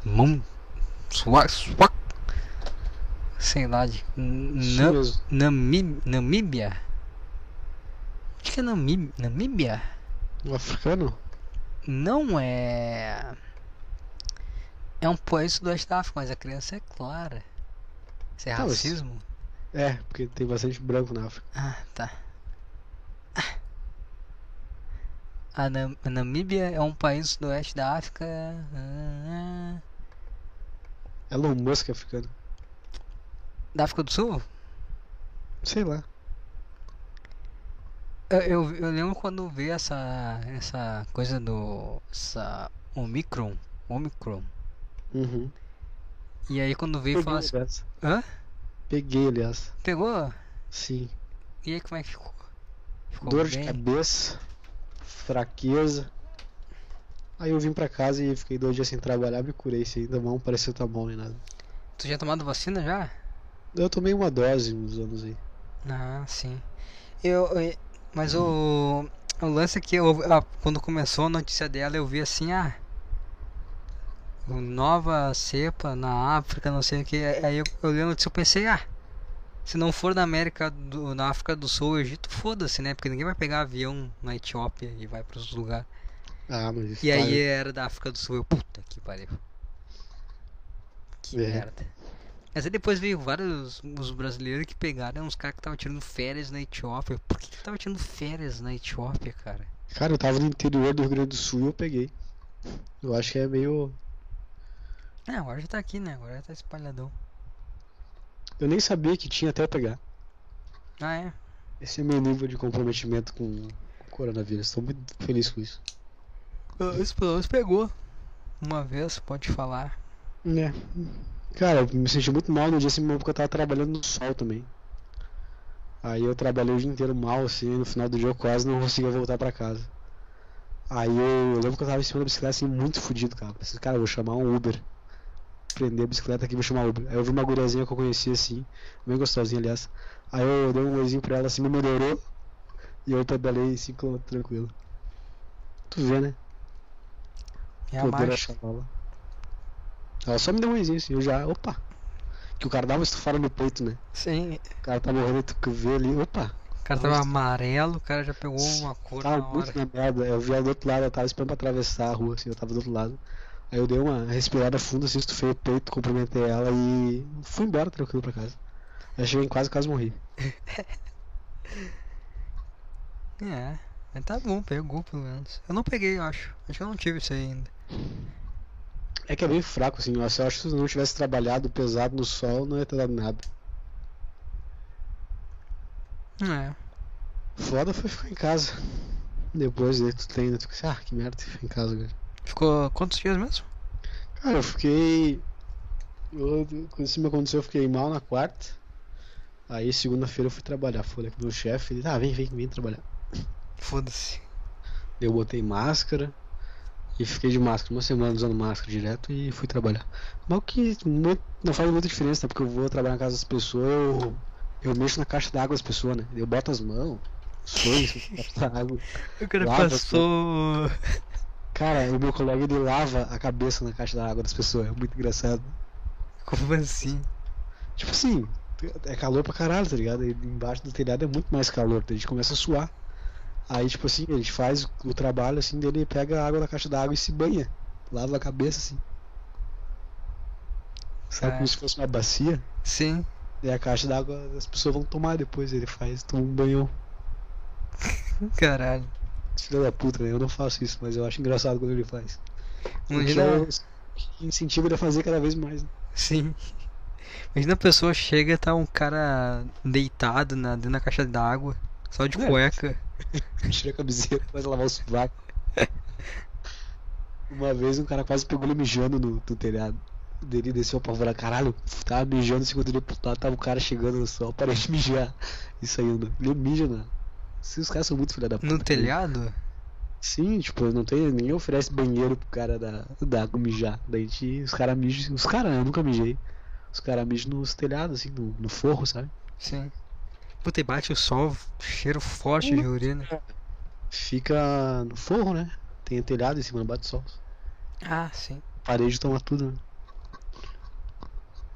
mão, suac, suac. Sei lá, de. Na, Namíbia? Acho que é Namí- Namíbia? Um africano? Não é. É um país do oeste da África, mas a criança é clara. Isso é racismo? É, porque tem bastante branco na África. Ah, tá. Ah. A, Nam- a Namíbia é um país do oeste da África. ah, Elon Musk é africano. Da África do Sul? Sei lá. Eu, eu, eu lembro quando vi essa, essa coisa do. Essa Omicron. Omicron. Uhum. E aí quando Peguei, falar assim. Hã? Peguei, aliás. Pegou? Sim. E aí como é que ficou? Ficou Dor de bem? cabeça, fraqueza. Aí eu vim pra casa e fiquei dois dias sem trabalhar, me curei. Se ainda não pareceu tá bom nem nada. Tu já tomado vacina já? Eu tomei uma dose uns anos aí. Ah, sim. Eu, eu- mas o, o lance é que eu, quando começou a notícia dela, eu vi assim, ah, nova cepa na África, não sei o que. Aí eu, eu li a notícia e pensei, ah, se não for na América do, na África do Sul, Egito, foda-se, né? Porque ninguém vai pegar avião na Etiópia e vai para os lugares. Ah, mas. E tá- aí era da África do Sul, eu, puta que pariu. Que É. merda. Mas aí depois veio vários os brasileiros que pegaram uns caras que estavam tirando férias na Etiópia. Por que que tava tirando férias na Etiópia, cara? Cara, eu tava no interior do Rio Grande do Sul e eu peguei. Eu acho que é meio. Ah, agora já tá aqui, né? Agora já tá espalhadão. Eu nem sabia que tinha até eu pegar. Ah, é? Esse é meu nível de comprometimento com o coronavírus. Estou muito feliz com isso. Esse pelo menos pegou. Uma vez, pode falar. É. Cara, eu me senti muito mal no dia assim, porque eu tava trabalhando no sol também. Aí eu trabalhei o dia inteiro mal, assim, no final do dia eu quase não conseguia voltar pra casa. Aí eu, eu lembro que eu tava em cima da bicicleta assim, muito fudido, cara. Pensei, cara, eu vou chamar um Uber. Prender a bicicleta aqui vou chamar Uber. Aí eu vi uma guriazinha que eu conhecia assim, bem gostosinha, aliás. Aí eu dei um oizinho pra ela assim, me melhorou. E eu pedalei 5km tranquilo. Tu vê, né? É a Poder achar ela. Ela só me deu um oizinho assim, eu já. Opa! Que o cara dá uma estufada no peito, né? Sim, O cara tá morrendo tu vê ali, opa! o cara tava amarelo, o cara já pegou uma cor Tava na hora. muito na merda. Eu vi ela do outro lado, eu tava esperando pra atravessar a rua, assim, eu tava do outro lado. Aí eu dei uma respirada funda, assim, estufei o peito, cumprimentei ela e fui embora tranquilo pra casa. Aí cheguei em casa quase morri. É, mas tá bom, pegou pelo menos. Eu não peguei, eu acho. Acho que eu não tive isso aí ainda. É que é bem fraco, assim, eu acho que se não tivesse trabalhado pesado no sol, não ia ter dado nada. É. Foda foi ficar em casa. Depois daí tu tem, né? Tu fica assim, ah, que merda, ficar em casa, cara. Ficou quantos dias mesmo? Cara, eu fiquei. Eu, quando isso me aconteceu, eu fiquei mal na quarta. Aí segunda-feira eu fui trabalhar. Falei com o meu chefe, ele, ah, vem, vem, vem trabalhar. Foda-se. Eu botei máscara e fiquei de máscara uma semana usando máscara direto e fui trabalhar. Mas o que não, não faz muita diferença, né? Porque eu vou trabalhar na casa das pessoas, eu, eu mexo na caixa d'água das pessoas, né? Eu boto as mãos, sonho na caixa d'água. O cara passou. Cara, o meu colega ele lava a cabeça na caixa d'água das pessoas, é muito engraçado. Como assim? Tipo assim, é calor pra caralho, tá ligado? E embaixo do telhado é muito mais calor, daí a gente começa a suar. Aí, tipo assim, a gente faz o trabalho assim dele, pega a água da caixa d'água e se banha. Lava a cabeça assim. Sabe Ah. como se fosse uma bacia? Sim. E a caixa d'água as pessoas vão tomar depois, ele faz, toma um banhão. Caralho. Filho da puta, né? Eu não faço isso, mas eu acho engraçado quando ele faz. Imagina- Eu incentivo ele a fazer cada vez mais. Né? Sim. Imagina a pessoa chega e tá um cara deitado na, dentro da caixa d'água, só de É. cueca. Tira a camiseta, a lavar o sovaco. Uma vez um cara quase pegou ele mijando no, no telhado. Ele desceu apavorado, caralho, tava mijando, segundo ele tava o cara chegando no sol, parei de mijar e saindo. Ele mija na, Se os caras são muito filha da puta. No né? telhado? Sim, tipo, não tem. Ninguém oferece banheiro pro cara da, da água mijar. Daí te- os caras mijam. Os caras, eu nunca mijei. Os caras mijam nos telhados, assim, no, no forro, sabe? Sim. Puta, e bate o sol, cheiro forte de urina. Fica no forro, né? Tem telhado em cima, não bate sol. Ah, sim. Parede toma tudo, né?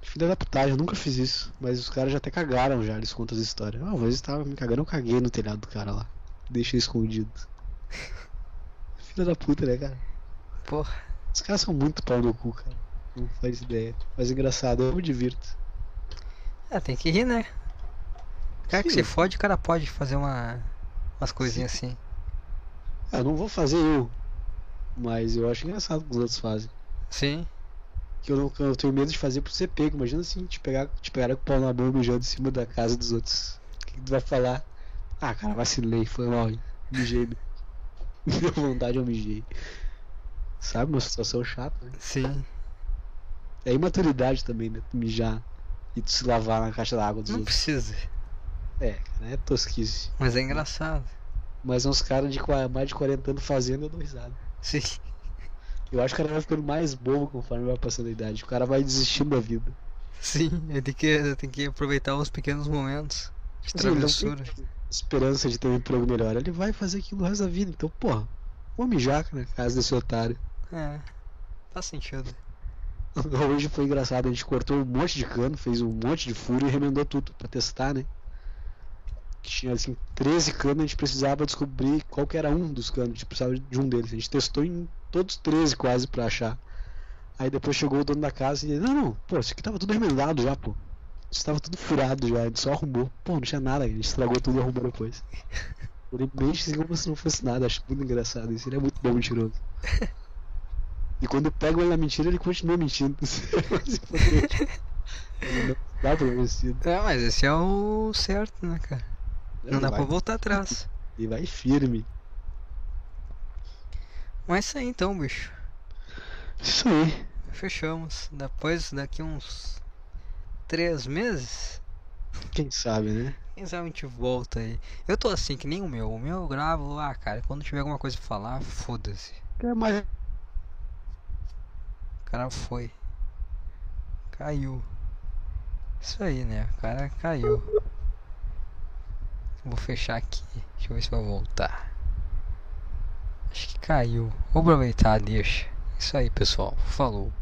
Filha da putagem, eu nunca fiz isso. Mas os caras já até cagaram já, eles contam as histórias. Ah, uma vez eu tava me cagando, eu caguei no telhado do cara lá. Deixei escondido. Filha da puta, né, cara? Porra. Os caras são muito pau no cu, cara. Não faz ideia. Mas engraçado, eu me divirto. É, tem que rir, né? Cara que Sim. se fode, o cara pode fazer uma, umas coisinhas assim. Ah, não vou fazer eu. Mas eu acho engraçado o que os outros fazem. Sim. Que eu, não, eu tenho medo de fazer por ser pego. Imagina assim, te pegar, te pegar com o pau na mão mijando em cima da casa dos outros. O que, que tu vai falar? Ah, cara, vacilei, foi mal? Mijei. Me deu vontade, eu mijei. Sabe, uma situação chata, né? Sim. É imaturidade também, né? Tu mijar e tu se lavar na caixa d'água dos Não outros. precisa. É, cara, é tosquice. Mas é engraçado. Mas uns caras de mais de 40 anos fazendo, eu dou risada. Sim. Eu acho que o cara vai ficando mais bobo conforme vai passando a idade. O cara vai desistindo da vida. Sim. Ele tem que, tem que aproveitar os pequenos momentos de não travessura. esperança de ter um emprego melhor. Ele vai fazer aquilo o resto da vida. Então, porra, vou mijar na casa desse otário. É. Faz sentido. Hoje foi engraçado, a gente cortou um monte de cano, fez um monte de furo e remendou tudo pra testar, né? Tinha assim 13 canos, a gente precisava descobrir qual que era um dos canos, a gente precisava de um deles. A gente testou em todos os 13 quase pra achar. Aí depois chegou o dono da casa e ele, não, não, pô, isso aqui tava tudo remendado já, pô. Isso tava tudo furado já, a gente só arrumou. Pô, não tinha nada, a gente estragou tudo e arrumou depois. Ele mexe assim como se não fosse nada, acho muito engraçado isso, ele é muito bom mentiroso. E quando pegam ele na mentira, ele continua mentindo. Ele não dá pra. É, mas esse é o certo, né, cara? Não dá vai, pra voltar atrás. Ele vai firme. Mas é isso aí então, bicho. Isso aí. Fechamos. Depois, daqui uns três meses, Quem sabe, né? quem sabe a gente volta aí. Eu tô assim, que nem o meu. O meu eu gravo, ah, cara, quando tiver alguma coisa pra falar, foda-se. Quer mais. O cara foi. Caiu. Isso aí, né? O cara caiu. Vou fechar aqui. Deixa eu ver se vai voltar. Acho que caiu. Vou aproveitar, deixa. Isso aí, pessoal. Falou.